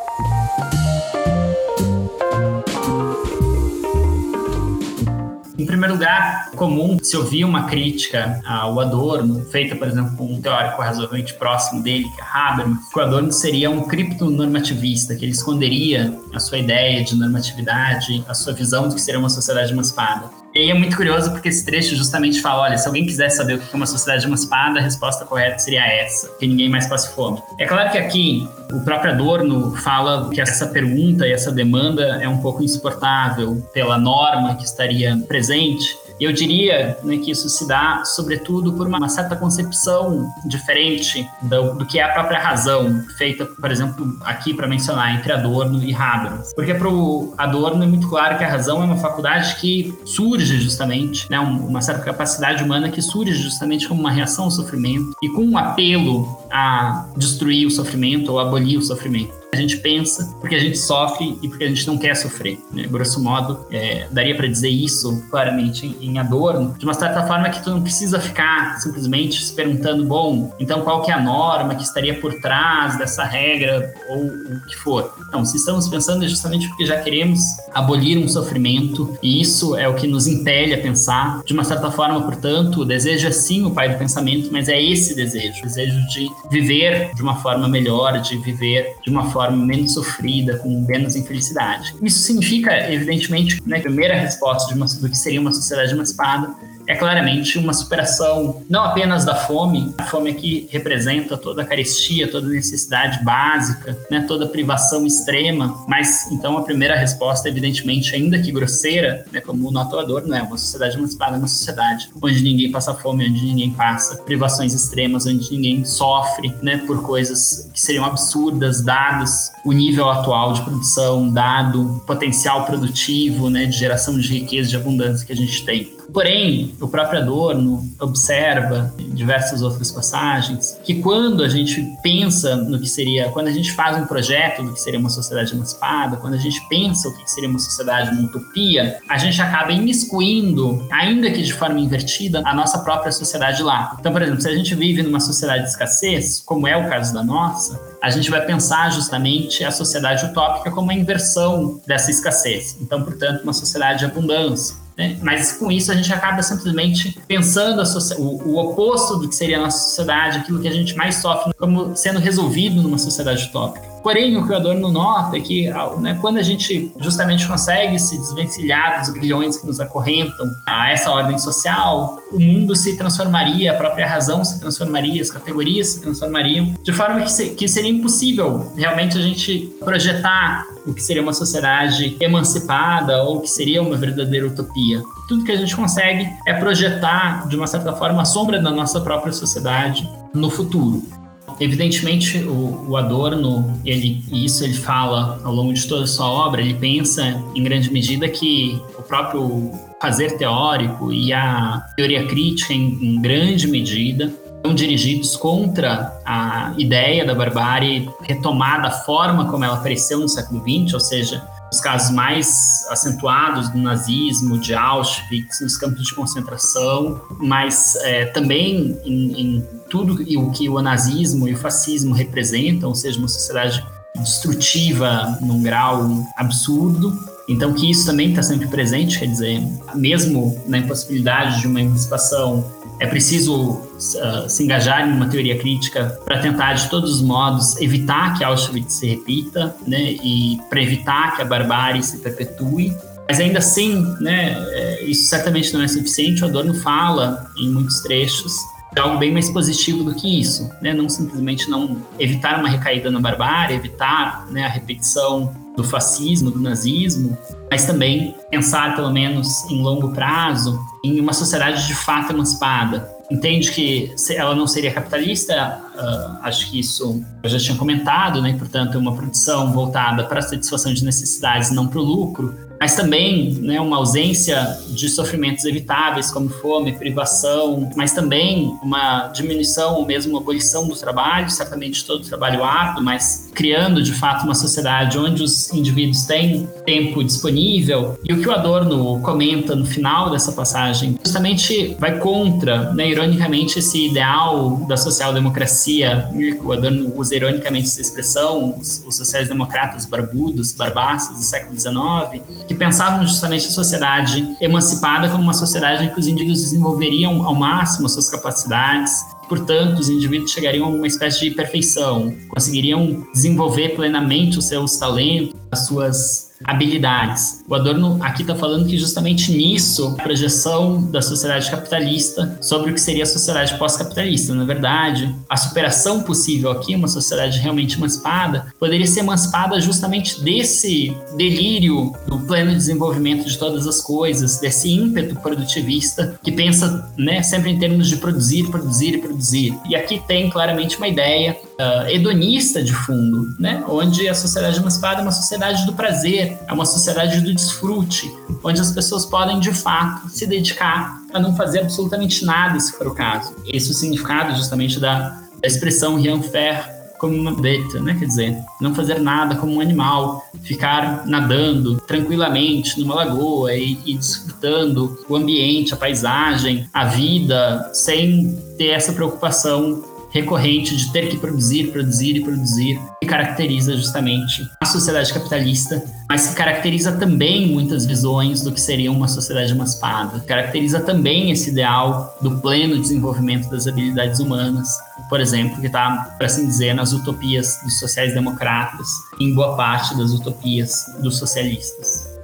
Em primeiro lugar, comum se ouvir uma crítica ao Adorno, feita, por exemplo, por um teórico razoavelmente próximo dele, que é Habermas, que o Adorno seria um criptonormativista, que ele esconderia a sua ideia de normatividade, a sua visão de que seria uma sociedade emancipada. E aí é muito curioso porque esse trecho justamente fala: olha, se alguém quiser saber o que é uma sociedade emancipada, a resposta correta seria essa, que ninguém mais passe fome. É claro que aqui o próprio Adorno fala que essa pergunta e essa demanda é um pouco insuportável pela norma que estaria presente, eu diria né, que isso se dá, sobretudo, por uma, certa concepção diferente do, do, que é a própria razão, feita, por exemplo, aqui para mencionar, entre Adorno e Habermas. Porque para o Adorno é muito claro que a razão é uma faculdade que surge justamente, né, uma certa capacidade humana que surge justamente como uma reação ao sofrimento e com um apelo a destruir o sofrimento ou abolir o sofrimento a gente pensa, porque a gente sofre e porque a gente não quer sofrer. Né? Grosso modo, é, daria para dizer isso claramente em, em Adorno, de uma certa forma que tu não precisa ficar simplesmente se perguntando, bom, então qual que é a norma que estaria por trás dessa regra ou o que for. Então, se estamos pensando é justamente porque já queremos abolir um sofrimento e isso é o que nos impele a pensar. De uma certa forma, portanto, o desejo é sim o pai do pensamento, mas é esse desejo, o desejo de viver de uma forma melhor, de viver de uma forma forma menos sofrida, com menos infelicidade. Isso significa, evidentemente, né, a primeira resposta de uma, do que seria uma sociedade emancipada é claramente uma superação não apenas da fome, a fome aqui representa toda a carestia, toda a necessidade básica, né, toda a privação extrema, mas então a primeira resposta, evidentemente, ainda que grosseira, né, como o notador, não é uma sociedade emancipada, é uma sociedade onde ninguém passa fome, onde ninguém passa privações extremas, onde ninguém sofre né, por coisas que seriam absurdas, dados o nível atual de produção, dado o potencial produtivo, né, de geração de riqueza, de abundância que a gente tem. Porém, o próprio Adorno observa em diversas outras passagens que quando a gente pensa no que seria, quando a gente faz um projeto do que seria uma sociedade emancipada, quando a gente pensa o que seria uma sociedade, uma utopia, a gente acaba imiscuindo, ainda que de forma invertida, a nossa própria sociedade lá. Então, por exemplo, se a gente vive numa sociedade de escassez, como é o caso da nossa, a gente vai pensar justamente a sociedade utópica como a inversão dessa escassez. Então, portanto, uma sociedade de abundância. Né? Mas com isso a gente acaba simplesmente pensando o, o, oposto do que seria a nossa sociedade, aquilo que a gente mais sofre, como sendo resolvido numa sociedade utópica. Porém, o que o Adorno nota é que né, quando a gente justamente consegue se desvencilhar dos grilhões que nos acorrentam a essa ordem social, o mundo se transformaria, a própria razão se transformaria, as categorias se transformariam, de forma que, se, que seria impossível realmente a gente projetar o que seria uma sociedade emancipada ou o que seria uma verdadeira utopia. Tudo que a gente consegue é projetar, de uma certa forma, a sombra da nossa própria sociedade no futuro. Evidentemente, o, o Adorno, ele, isso ele fala ao longo de toda a sua obra, ele pensa em grande medida que o próprio fazer teórico e a teoria crítica, em, em grande medida, estão dirigidos contra a ideia da barbárie retomada a forma como ela apareceu no século XX, ou seja, os casos mais acentuados do nazismo, de Auschwitz, nos campos de concentração, mas é, também em, em tudo o que o nazismo e o fascismo representam, ou seja, uma sociedade destrutiva num grau absurdo. Então, que isso também está sempre presente, quer dizer, mesmo na impossibilidade de uma emancipação, é preciso uh, se engajar em uma teoria crítica para tentar, de todos os modos, evitar que Auschwitz se repita, né, e para evitar que a barbárie se perpetue. Mas ainda assim, né, é, isso certamente não é suficiente. O Adorno fala em muitos trechos de algo bem mais positivo do que isso, né? Não simplesmente não evitar uma recaída na barbárie, evitar né, a repetição do fascismo, do nazismo, mas também pensar, pelo menos em longo prazo, em uma sociedade de fato emancipada. Entende que ela não seria capitalista, uh, acho que isso eu já tinha comentado, né? Portanto, uma produção voltada para a satisfação de necessidades, não para o lucro, mas também né, uma ausência de sofrimentos evitáveis, como fome, privação, mas também uma diminuição ou mesmo uma abolição do trabalho, certamente todo trabalho árduo, mas criando de fato uma sociedade onde os indivíduos têm tempo disponível. E o que o Adorno comenta no final dessa passagem justamente vai contra, né, ironicamente, esse ideal da social-democracia. O Adorno usa ironicamente essa expressão, os, sociais-democratas barbudos, barbaços do século XIX, que pensavam justamente a sociedade emancipada como uma sociedade em que os indivíduos desenvolveriam ao máximo suas capacidades, Portanto, os indivíduos chegariam a uma espécie de perfeição, conseguiriam desenvolver plenamente os seus talentos, as suas habilidades. O Adorno aqui está falando que justamente nisso, a projeção da sociedade capitalista sobre o que seria a sociedade pós-capitalista. Na verdade, a superação possível aqui, uma sociedade realmente emancipada, poderia ser emancipada justamente desse delírio do pleno desenvolvimento de todas as coisas, desse ímpeto produtivista que pensa né, sempre em termos de produzir, produzir e produzir. E aqui tem claramente uma ideia uh, hedonista de fundo, né? onde a sociedade emancipada é uma sociedade do prazer, é uma sociedade do desfrute, onde as pessoas podem de fato se dedicar a não fazer absolutamente nada, se for o caso. Esse é o significado justamente da, da expressão rien faire como uma beta, né? Quer dizer, não fazer nada como um animal, ficar nadando tranquilamente numa lagoa e, e desfrutando o ambiente, a paisagem, a vida, sem ter essa preocupação recorrente de ter que produzir, produzir e produzir, que caracteriza justamente a sociedade capitalista, mas que caracteriza também muitas visões do que seria uma sociedade emancipada, caracteriza também esse ideal do pleno desenvolvimento das habilidades humanas, por exemplo, que está, para assim dizer, nas utopias dos sociais-democratas, em boa parte das utopias dos socialistas.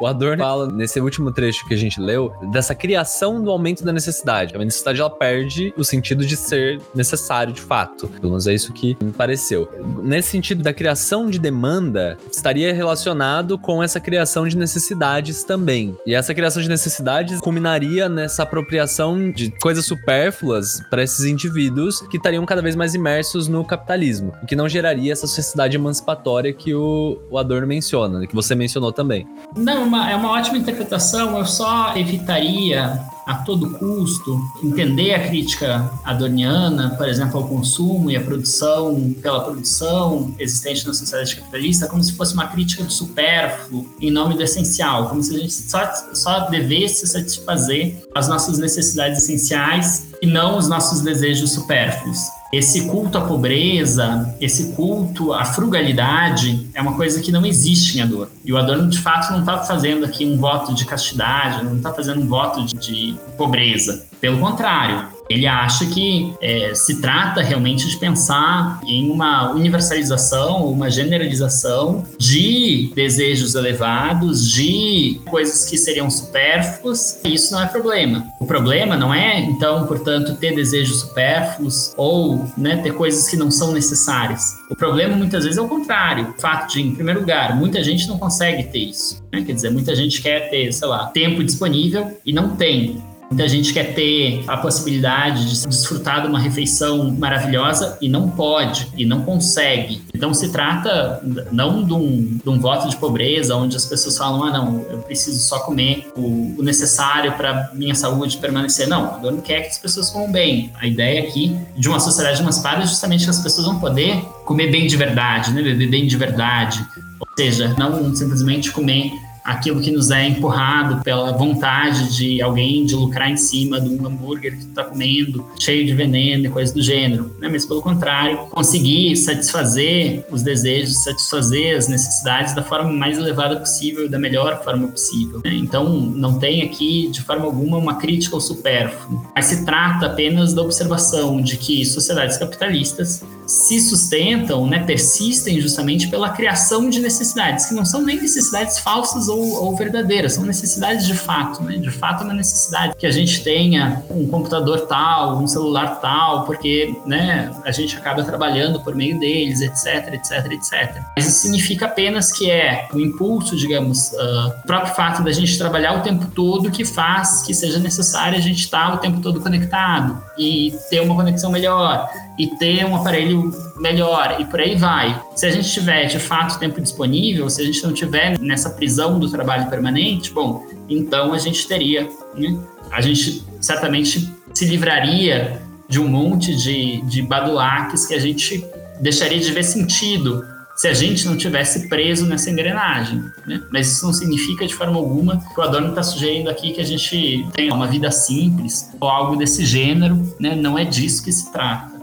O Adorno fala, nesse último trecho que a gente leu, dessa criação do aumento da necessidade. A necessidade, ela perde o sentido de ser necessário de fato. Pelo menos é isso que me pareceu. Nesse sentido da criação de demanda, estaria relacionado com essa criação de necessidades também. E essa criação de necessidades culminaria nessa apropriação de coisas supérfluas para esses indivíduos que estariam cada vez mais imersos no capitalismo, o que não geraria essa sociedade emancipatória que o, o Adorno menciona, que você mencionou também. Não, uma, é uma ótima interpretação. Eu só evitaria a todo custo entender a crítica adorniana, por exemplo, ao consumo e à produção pela produção existente na sociedade capitalista, como se fosse uma crítica do supérfluo em nome do essencial, como se a gente só, só devesse satisfazer as nossas necessidades essenciais e não os nossos desejos supérfluos esse culto à pobreza, esse culto à frugalidade é uma coisa que não existe em Adorno. E o Adorno, de fato, não está fazendo aqui um voto de castidade, não está fazendo um voto de, de pobreza. Pelo contrário, ele acha que é, se trata realmente de pensar em uma universalização, uma generalização de desejos elevados, de coisas que seriam supérfluas. E isso não é problema. O problema não é, então, portanto, ter desejos supérfluos ou né, ter coisas que não são necessárias. O problema muitas vezes é o contrário. O fato de, em primeiro lugar, muita gente não consegue ter isso. Né? Quer dizer, muita gente quer ter, sei lá, tempo disponível e não tem Muita gente quer ter a possibilidade de desfrutar de uma refeição maravilhosa e não pode, e não consegue. Então se trata não de um, de um voto de pobreza, onde as pessoas falam, ah não, eu preciso só comer o, o necessário para minha saúde permanecer. Não, o não quer que as pessoas comam bem. A ideia aqui de uma sociedade emancipada é justamente que as pessoas vão poder comer bem de verdade, né? beber bem de verdade. Ou seja, não simplesmente comer aquilo que nos é empurrado pela vontade de alguém de lucrar em cima de um hambúrguer que tu tá comendo, cheio de veneno e coisas do gênero, né? Mas pelo contrário, conseguir satisfazer os desejos, satisfazer as necessidades da forma mais elevada possível, da melhor forma possível. Né? Então, não tem aqui de forma alguma uma crítica ao supérfluo, mas se trata apenas da observação de que sociedades capitalistas se sustentam, né, persistem justamente pela criação de necessidades, que não são nem necessidades falsas ou, ou verdadeiras, são necessidades de fato. Né? De fato, é uma necessidade que a gente tenha um computador tal, um celular tal, porque né, a gente acaba trabalhando por meio deles, etc, etc, etc. Mas isso significa apenas que é o impulso, digamos, uh, o próprio fato da gente trabalhar o tempo todo que faz que seja necessário a gente estar o tempo todo conectado e ter uma conexão melhor e ter um aparelho melhor e por aí vai. Se a gente tiver de fato tempo disponível, se a gente não tiver nessa prisão do trabalho permanente, bom, então a gente teria, né? a gente certamente se livraria de um monte de, de badulaques que a gente deixaria de ver sentido se a gente não tivesse preso nessa engrenagem. Né? Mas isso não significa de forma alguma que o Adorno está sugerindo aqui que a gente tenha uma vida simples ou algo desse gênero. Né? Não é disso que se trata.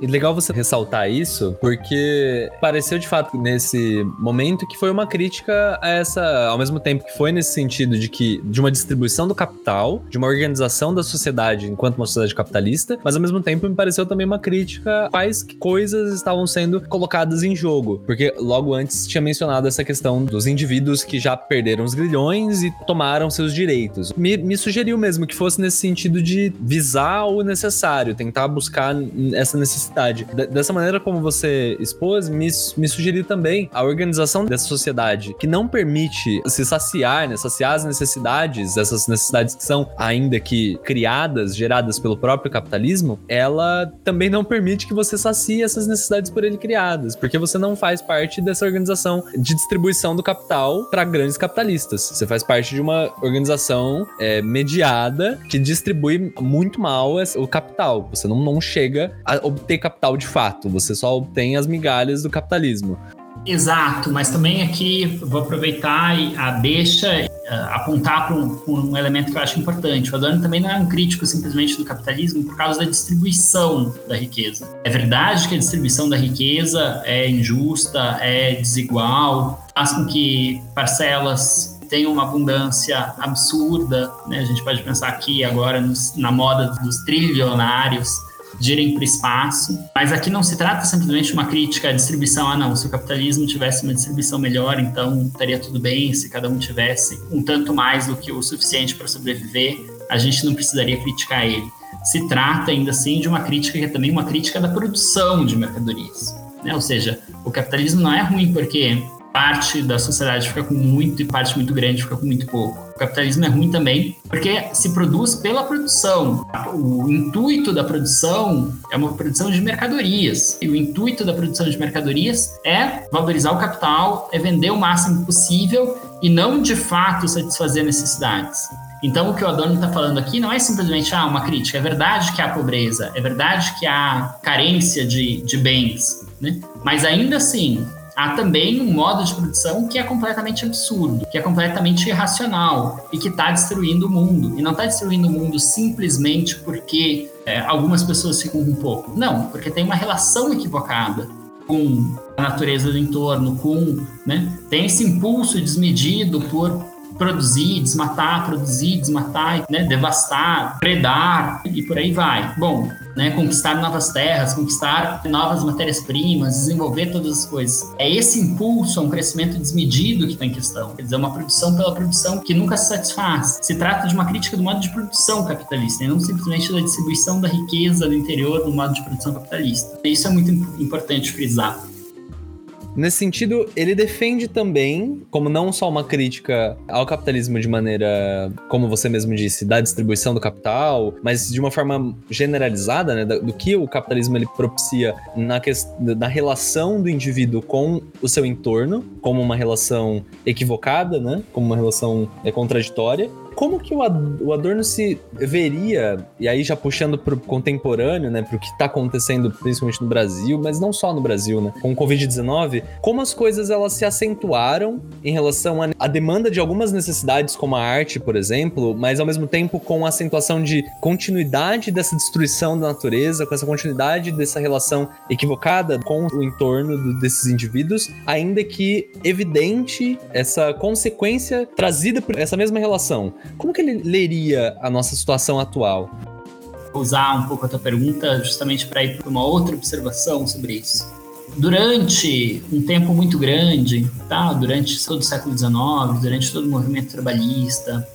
E legal você ressaltar isso, porque pareceu de fato nesse momento que foi uma crítica a essa, ao mesmo tempo que foi nesse sentido de que de uma distribuição do capital, de uma organização da sociedade enquanto uma sociedade capitalista, mas ao mesmo tempo me pareceu também uma crítica quais coisas estavam sendo colocadas em jogo, porque logo antes tinha mencionado essa questão dos indivíduos que já perderam os grilhões e tomaram seus direitos. Me, me sugeriu mesmo que fosse nesse sentido de visar o necessário, tentar buscar essa necessidade dessa maneira como você expôs, me, me sugeriu também a organização dessa sociedade que não permite se saciar, né, saciar as necessidades, essas necessidades que são ainda que criadas, geradas pelo próprio capitalismo, ela também não permite que você sacie essas necessidades por ele criadas, porque você não faz parte dessa organização de distribuição do capital para grandes capitalistas. Você faz parte de uma organização é, mediada que distribui muito mal o capital. Você não, não chega a obter capital de fato, você só obtém as migalhas do capitalismo. Exato, mas também aqui vou aproveitar a deixa uh, apontar para um, um, elemento que eu acho importante. O Adorno também não é um crítico simplesmente do capitalismo por causa da distribuição da riqueza. É verdade que a distribuição da riqueza é injusta, é desigual, faz com que parcelas tenham uma abundância absurda. Né? A gente pode pensar aqui agora nos, na moda dos trilionários de irem para o espaço. Mas aqui não se trata simplesmente de uma crítica à distribuição. Ah, não, se o capitalismo tivesse uma distribuição melhor, então estaria tudo bem. Se cada um tivesse um tanto mais do que o suficiente para sobreviver, a gente não precisaria criticar ele. Se trata ainda assim de uma crítica que é também uma crítica da produção de mercadorias. Né? Ou seja, o capitalismo não é ruim porque parte da sociedade fica com muito e parte muito grande fica com muito pouco. O capitalismo é ruim também porque se produz pela produção. O intuito da produção é uma produção de mercadorias. E o intuito da produção de mercadorias é valorizar o capital, é vender o máximo possível e não de fato satisfazer necessidades. Então, o que o Adorno está falando aqui não é simplesmente ah, uma crítica. É verdade que há pobreza, é verdade que há carência de, de bens, né? mas ainda assim, há também um modo de produção que é completamente absurdo, que é completamente irracional e que está destruindo o mundo. E não está destruindo o mundo simplesmente porque é, algumas pessoas ficam com pouco. Não, porque tem uma relação equivocada com a natureza do entorno, com, né, tem esse impulso desmedido por produzir, desmatar, produzir, desmatar, né, devastar, predar e por aí vai. Bom, né, conquistar novas terras, conquistar novas matérias-primas, desenvolver todas as coisas. É esse impulso a um crescimento desmedido que está em questão. Quer dizer, uma produção pela produção que nunca se satisfaz. Se trata de uma crítica do modo de produção capitalista, e não simplesmente da distribuição da riqueza do interior do modo de produção capitalista. Isso é muito importante frisar. Nesse sentido, ele defende também, como não só uma crítica ao capitalismo de maneira, como você mesmo disse, da distribuição do capital, mas de uma forma generalizada, né, do que o capitalismo ele propicia na, na relação do indivíduo com o seu entorno, como uma relação equivocada, né, como uma relação é, contraditória, como que o Adorno se veria, e aí já puxando pro contemporâneo, né, pro que tá acontecendo principalmente no Brasil, mas não só no Brasil, né, com o Covid-19, como as coisas elas se acentuaram em relação à demanda de algumas necessidades, como a arte, por exemplo, mas ao mesmo tempo com a acentuação de continuidade dessa destruição da natureza, com essa continuidade dessa relação equivocada com o entorno do, desses indivíduos, ainda que evidente essa consequência trazida por essa mesma relação. Como que ele leria a nossa situação atual? Vou usar um pouco a tua pergunta justamente para ir para uma outra observação sobre isso. Durante um tempo muito grande, tá? durante todo o século XIX, durante todo o movimento trabalhista,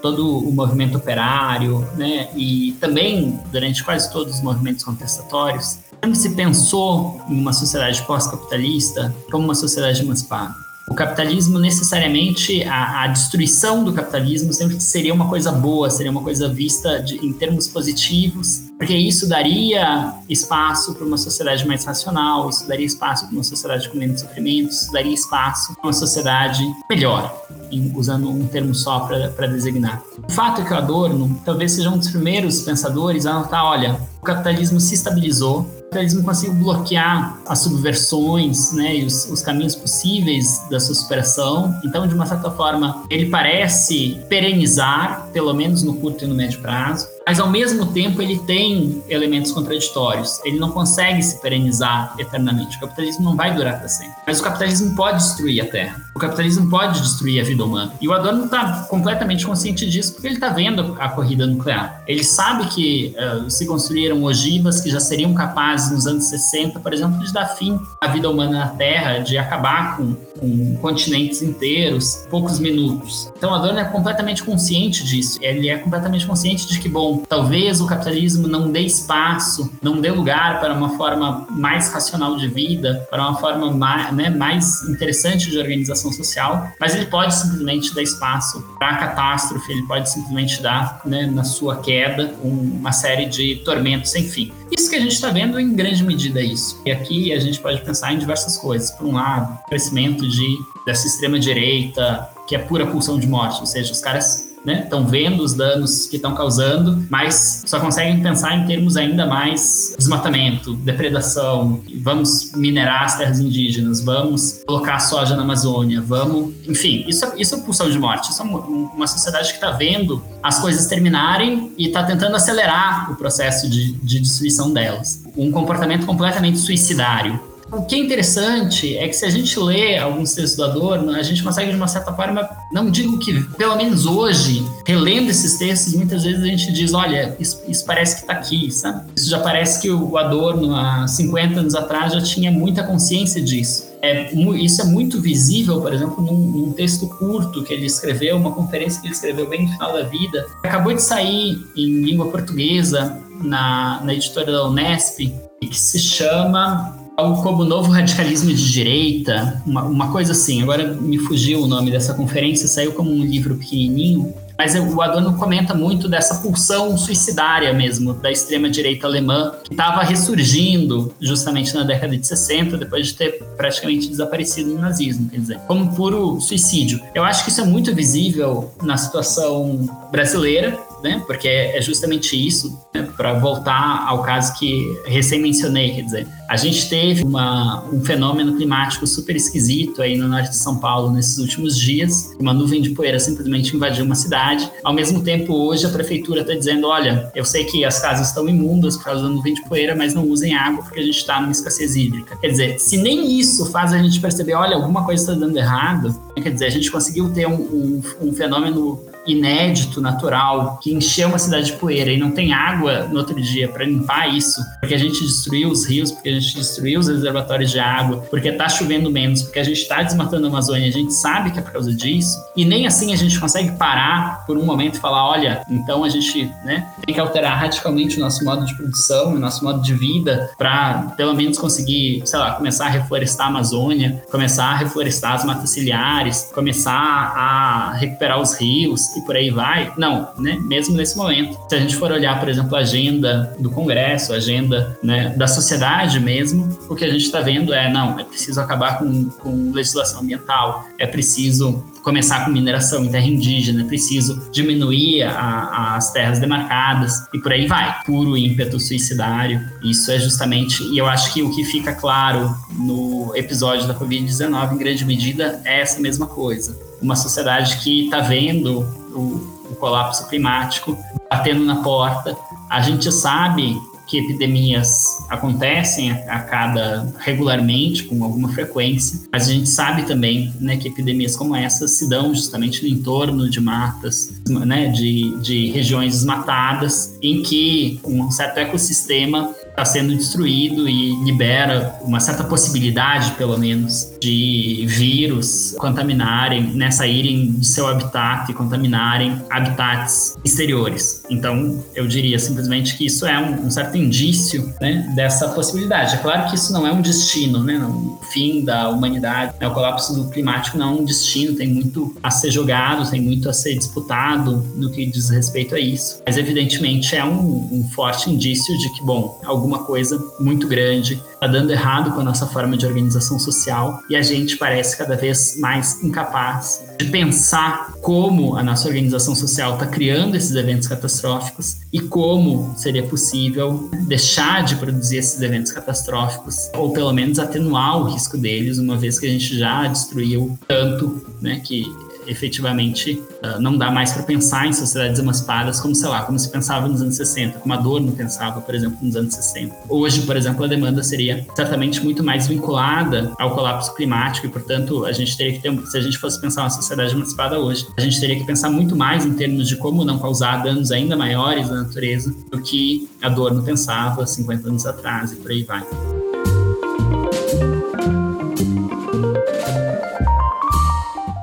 todo o movimento operário, né? e também durante quase todos os movimentos contestatórios, sempre se pensou em uma sociedade pós-capitalista como uma sociedade emancipada o capitalismo necessariamente, a, a, destruição do capitalismo sempre seria uma coisa boa, seria uma coisa vista de, em termos positivos, porque isso daria espaço para uma sociedade mais racional, isso daria espaço para uma sociedade com menos sofrimentos, isso daria espaço para uma sociedade melhor, em, usando um termo só para designar. O fato é que o Adorno talvez seja um dos primeiros pensadores a notar, olha, o capitalismo se estabilizou, capitalismo conseguiu bloquear as subversões né, e os, os, caminhos possíveis da sua superação. Então, de uma certa forma, ele parece perenizar, pelo menos no curto e no médio prazo mas ao mesmo tempo ele tem elementos contraditórios. Ele não consegue se perenizar eternamente. O capitalismo não vai durar para sempre. Mas o capitalismo pode destruir a Terra. O capitalismo pode destruir a vida humana. E o Adorno está completamente consciente disso porque ele está vendo a corrida nuclear. Ele sabe que uh, se construíram ogivas que já seriam capazes nos anos 60, por exemplo, de dar fim à vida humana na Terra, de acabar com, com continentes inteiros, poucos minutos. Então Adorno é completamente consciente disso. Ele é completamente consciente de que, bom, talvez o capitalismo não dê espaço, não dê lugar para uma forma mais racional de vida, para uma forma mais, né, mais interessante de organização social, mas ele pode simplesmente dar espaço para a catástrofe, ele pode simplesmente dar, né, na sua queda, uma série de tormentos sem fim. Isso que a gente está vendo em grande medida é isso. E aqui a gente pode pensar em diversas coisas. Por um lado, crescimento de dessa extrema direita, que é pura pulsão de morte, ou seja, os caras estão né? vendo os danos que estão causando, mas só conseguem pensar em termos ainda mais desmatamento, depredação, vamos minerar as terras indígenas, vamos colocar soja na Amazônia, vamos, enfim, isso, é, isso é pulsão de morte, isso é uma sociedade que está vendo as coisas terminarem e está tentando acelerar o processo de, de destruição delas. Um comportamento completamente suicidário. O que é interessante é que se a gente lê alguns textos do Adorno, a gente consegue de uma certa forma, não digo que, pelo menos hoje, relendo esses textos, muitas vezes a gente diz, olha, isso, isso parece que está aqui, sabe? Isso já parece que o Adorno, há 50 anos atrás, já tinha muita consciência disso. É, isso é muito visível, por exemplo, num, num, texto curto que ele escreveu, uma conferência que ele escreveu bem no final da vida. Acabou de sair em língua portuguesa na, na editora da Unesp, que se chama algo como novo radicalismo de direita, uma, uma, coisa assim. Agora me fugiu o nome dessa conferência, saiu como um livro pequenininho, mas o Adorno comenta muito dessa pulsão suicidária mesmo da extrema direita alemã que estava ressurgindo justamente na década de 60, depois de ter praticamente desaparecido no nazismo, quer dizer, como puro suicídio. Eu acho que isso é muito visível na situação brasileira, né? Porque é justamente isso, né? para voltar ao caso que recém mencionei, quer dizer, a gente teve uma, um fenômeno climático super esquisito aí no norte de São Paulo nesses últimos dias, uma nuvem de poeira simplesmente invadiu uma cidade. Ao mesmo tempo, hoje a prefeitura está dizendo, olha, eu sei que as casas estão imundas por causa da nuvem de poeira, mas não usem água porque a gente está numa escassez hídrica. Quer dizer, se nem isso faz a gente perceber, olha, alguma coisa está dando errado, quer dizer, a gente conseguiu ter um, um, um fenômeno inédito, natural, que encheu uma cidade de poeira e não tem água no outro dia para limpar isso, porque a gente destruiu os rios, porque a gente destruiu os reservatórios de água, porque está chovendo menos, porque a gente está desmatando a Amazônia, a gente sabe que é por causa disso, e nem assim a gente consegue parar por um momento e falar, olha, então a gente né, tem que alterar radicalmente o nosso modo de produção, o nosso modo de vida, para pelo menos conseguir, sei lá, começar a reflorestar a Amazônia, começar a reflorestar as matas ciliares, começar a recuperar os rios e por aí vai. Não, né? Mesmo nesse momento. Se a gente for olhar, por exemplo, a agenda do Congresso, a agenda né, da sociedade mesmo, o que a gente está vendo é, não, é preciso acabar com, com legislação ambiental, é preciso começar com mineração em terra indígena, é preciso diminuir a, as terras demarcadas e por aí vai. Puro ímpeto suicidário. Isso é justamente, e eu acho que o que fica claro no episódio da Covid-19, em grande medida, é essa mesma coisa. Uma sociedade que está vendo o, o colapso climático batendo na porta. A gente sabe que epidemias acontecem a, cada regularmente, com alguma frequência, mas a gente sabe também né, que epidemias como essas se dão justamente no entorno de matas, né, de, de regiões desmatadas, em que um certo ecossistema está sendo destruído e libera uma certa possibilidade, pelo menos, de vírus contaminarem, né, saírem de seu habitat e contaminarem habitats exteriores. Então, eu diria simplesmente que isso é um, um certo indício né, dessa possibilidade. É claro que isso não é um destino, né, o fim da humanidade, né, o colapso climático não é um destino, tem muito a ser jogado, tem muito a ser disputado no que diz respeito a isso. Mas, evidentemente, é um, um forte indício de que, bom, algum alguma coisa muito grande, está dando errado com a nossa forma de organização social e a gente parece cada vez mais incapaz de pensar como a nossa organização social está criando esses eventos catastróficos e como seria possível deixar de produzir esses eventos catastróficos ou pelo menos atenuar o risco deles, uma vez que a gente já destruiu tanto, né, que efetivamente uh, não dá mais para pensar em sociedades emancipadas como, sei lá, como se pensava nos anos 60, como a Adorno pensava, por exemplo, nos anos 60. Hoje, por exemplo, a demanda seria certamente muito mais vinculada ao colapso climático e, portanto, a gente teria que ter, se a gente fosse pensar uma sociedade emancipada hoje, a gente teria que pensar muito mais em termos de como não causar danos ainda maiores à natureza do que a Adorno pensava 50 anos atrás e por aí vai.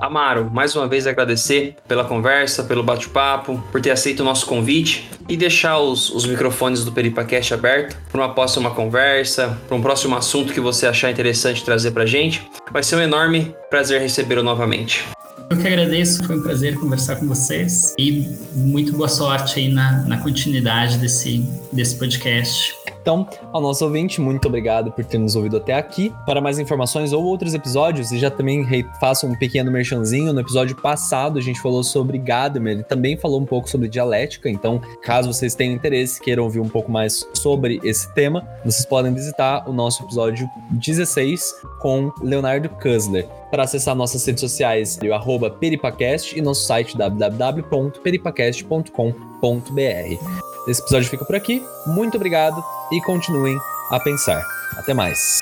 Amaro, mais uma vez agradecer pela conversa, pelo bate-papo, por ter aceito o nosso convite e deixar os, os microfones do Peripacast aberto para uma próxima conversa, para um próximo assunto que você achar interessante trazer para gente. Vai ser um enorme prazer recebê-lo novamente. Eu que agradeço, foi um prazer conversar com vocês e muito boa sorte aí na, na continuidade desse, desse podcast. Então, ao nosso ouvinte, muito obrigado por ter nos ouvido até aqui. Para mais informações ou outros episódios, e já também faço um pequeno merchanzinho, no episódio passado a gente falou sobre Gadamer, ele também falou um pouco sobre dialética, então caso vocês tenham interesse, queiram ouvir um pouco mais sobre esse tema, vocês podem visitar o nosso episódio 16 com Leonardo Kussler. Para acessar nossas redes sociais, o arroba peripacast e nosso site www.peripacast.com.br. Esse episódio fica por aqui. Muito obrigado e continuem a pensar. Até mais.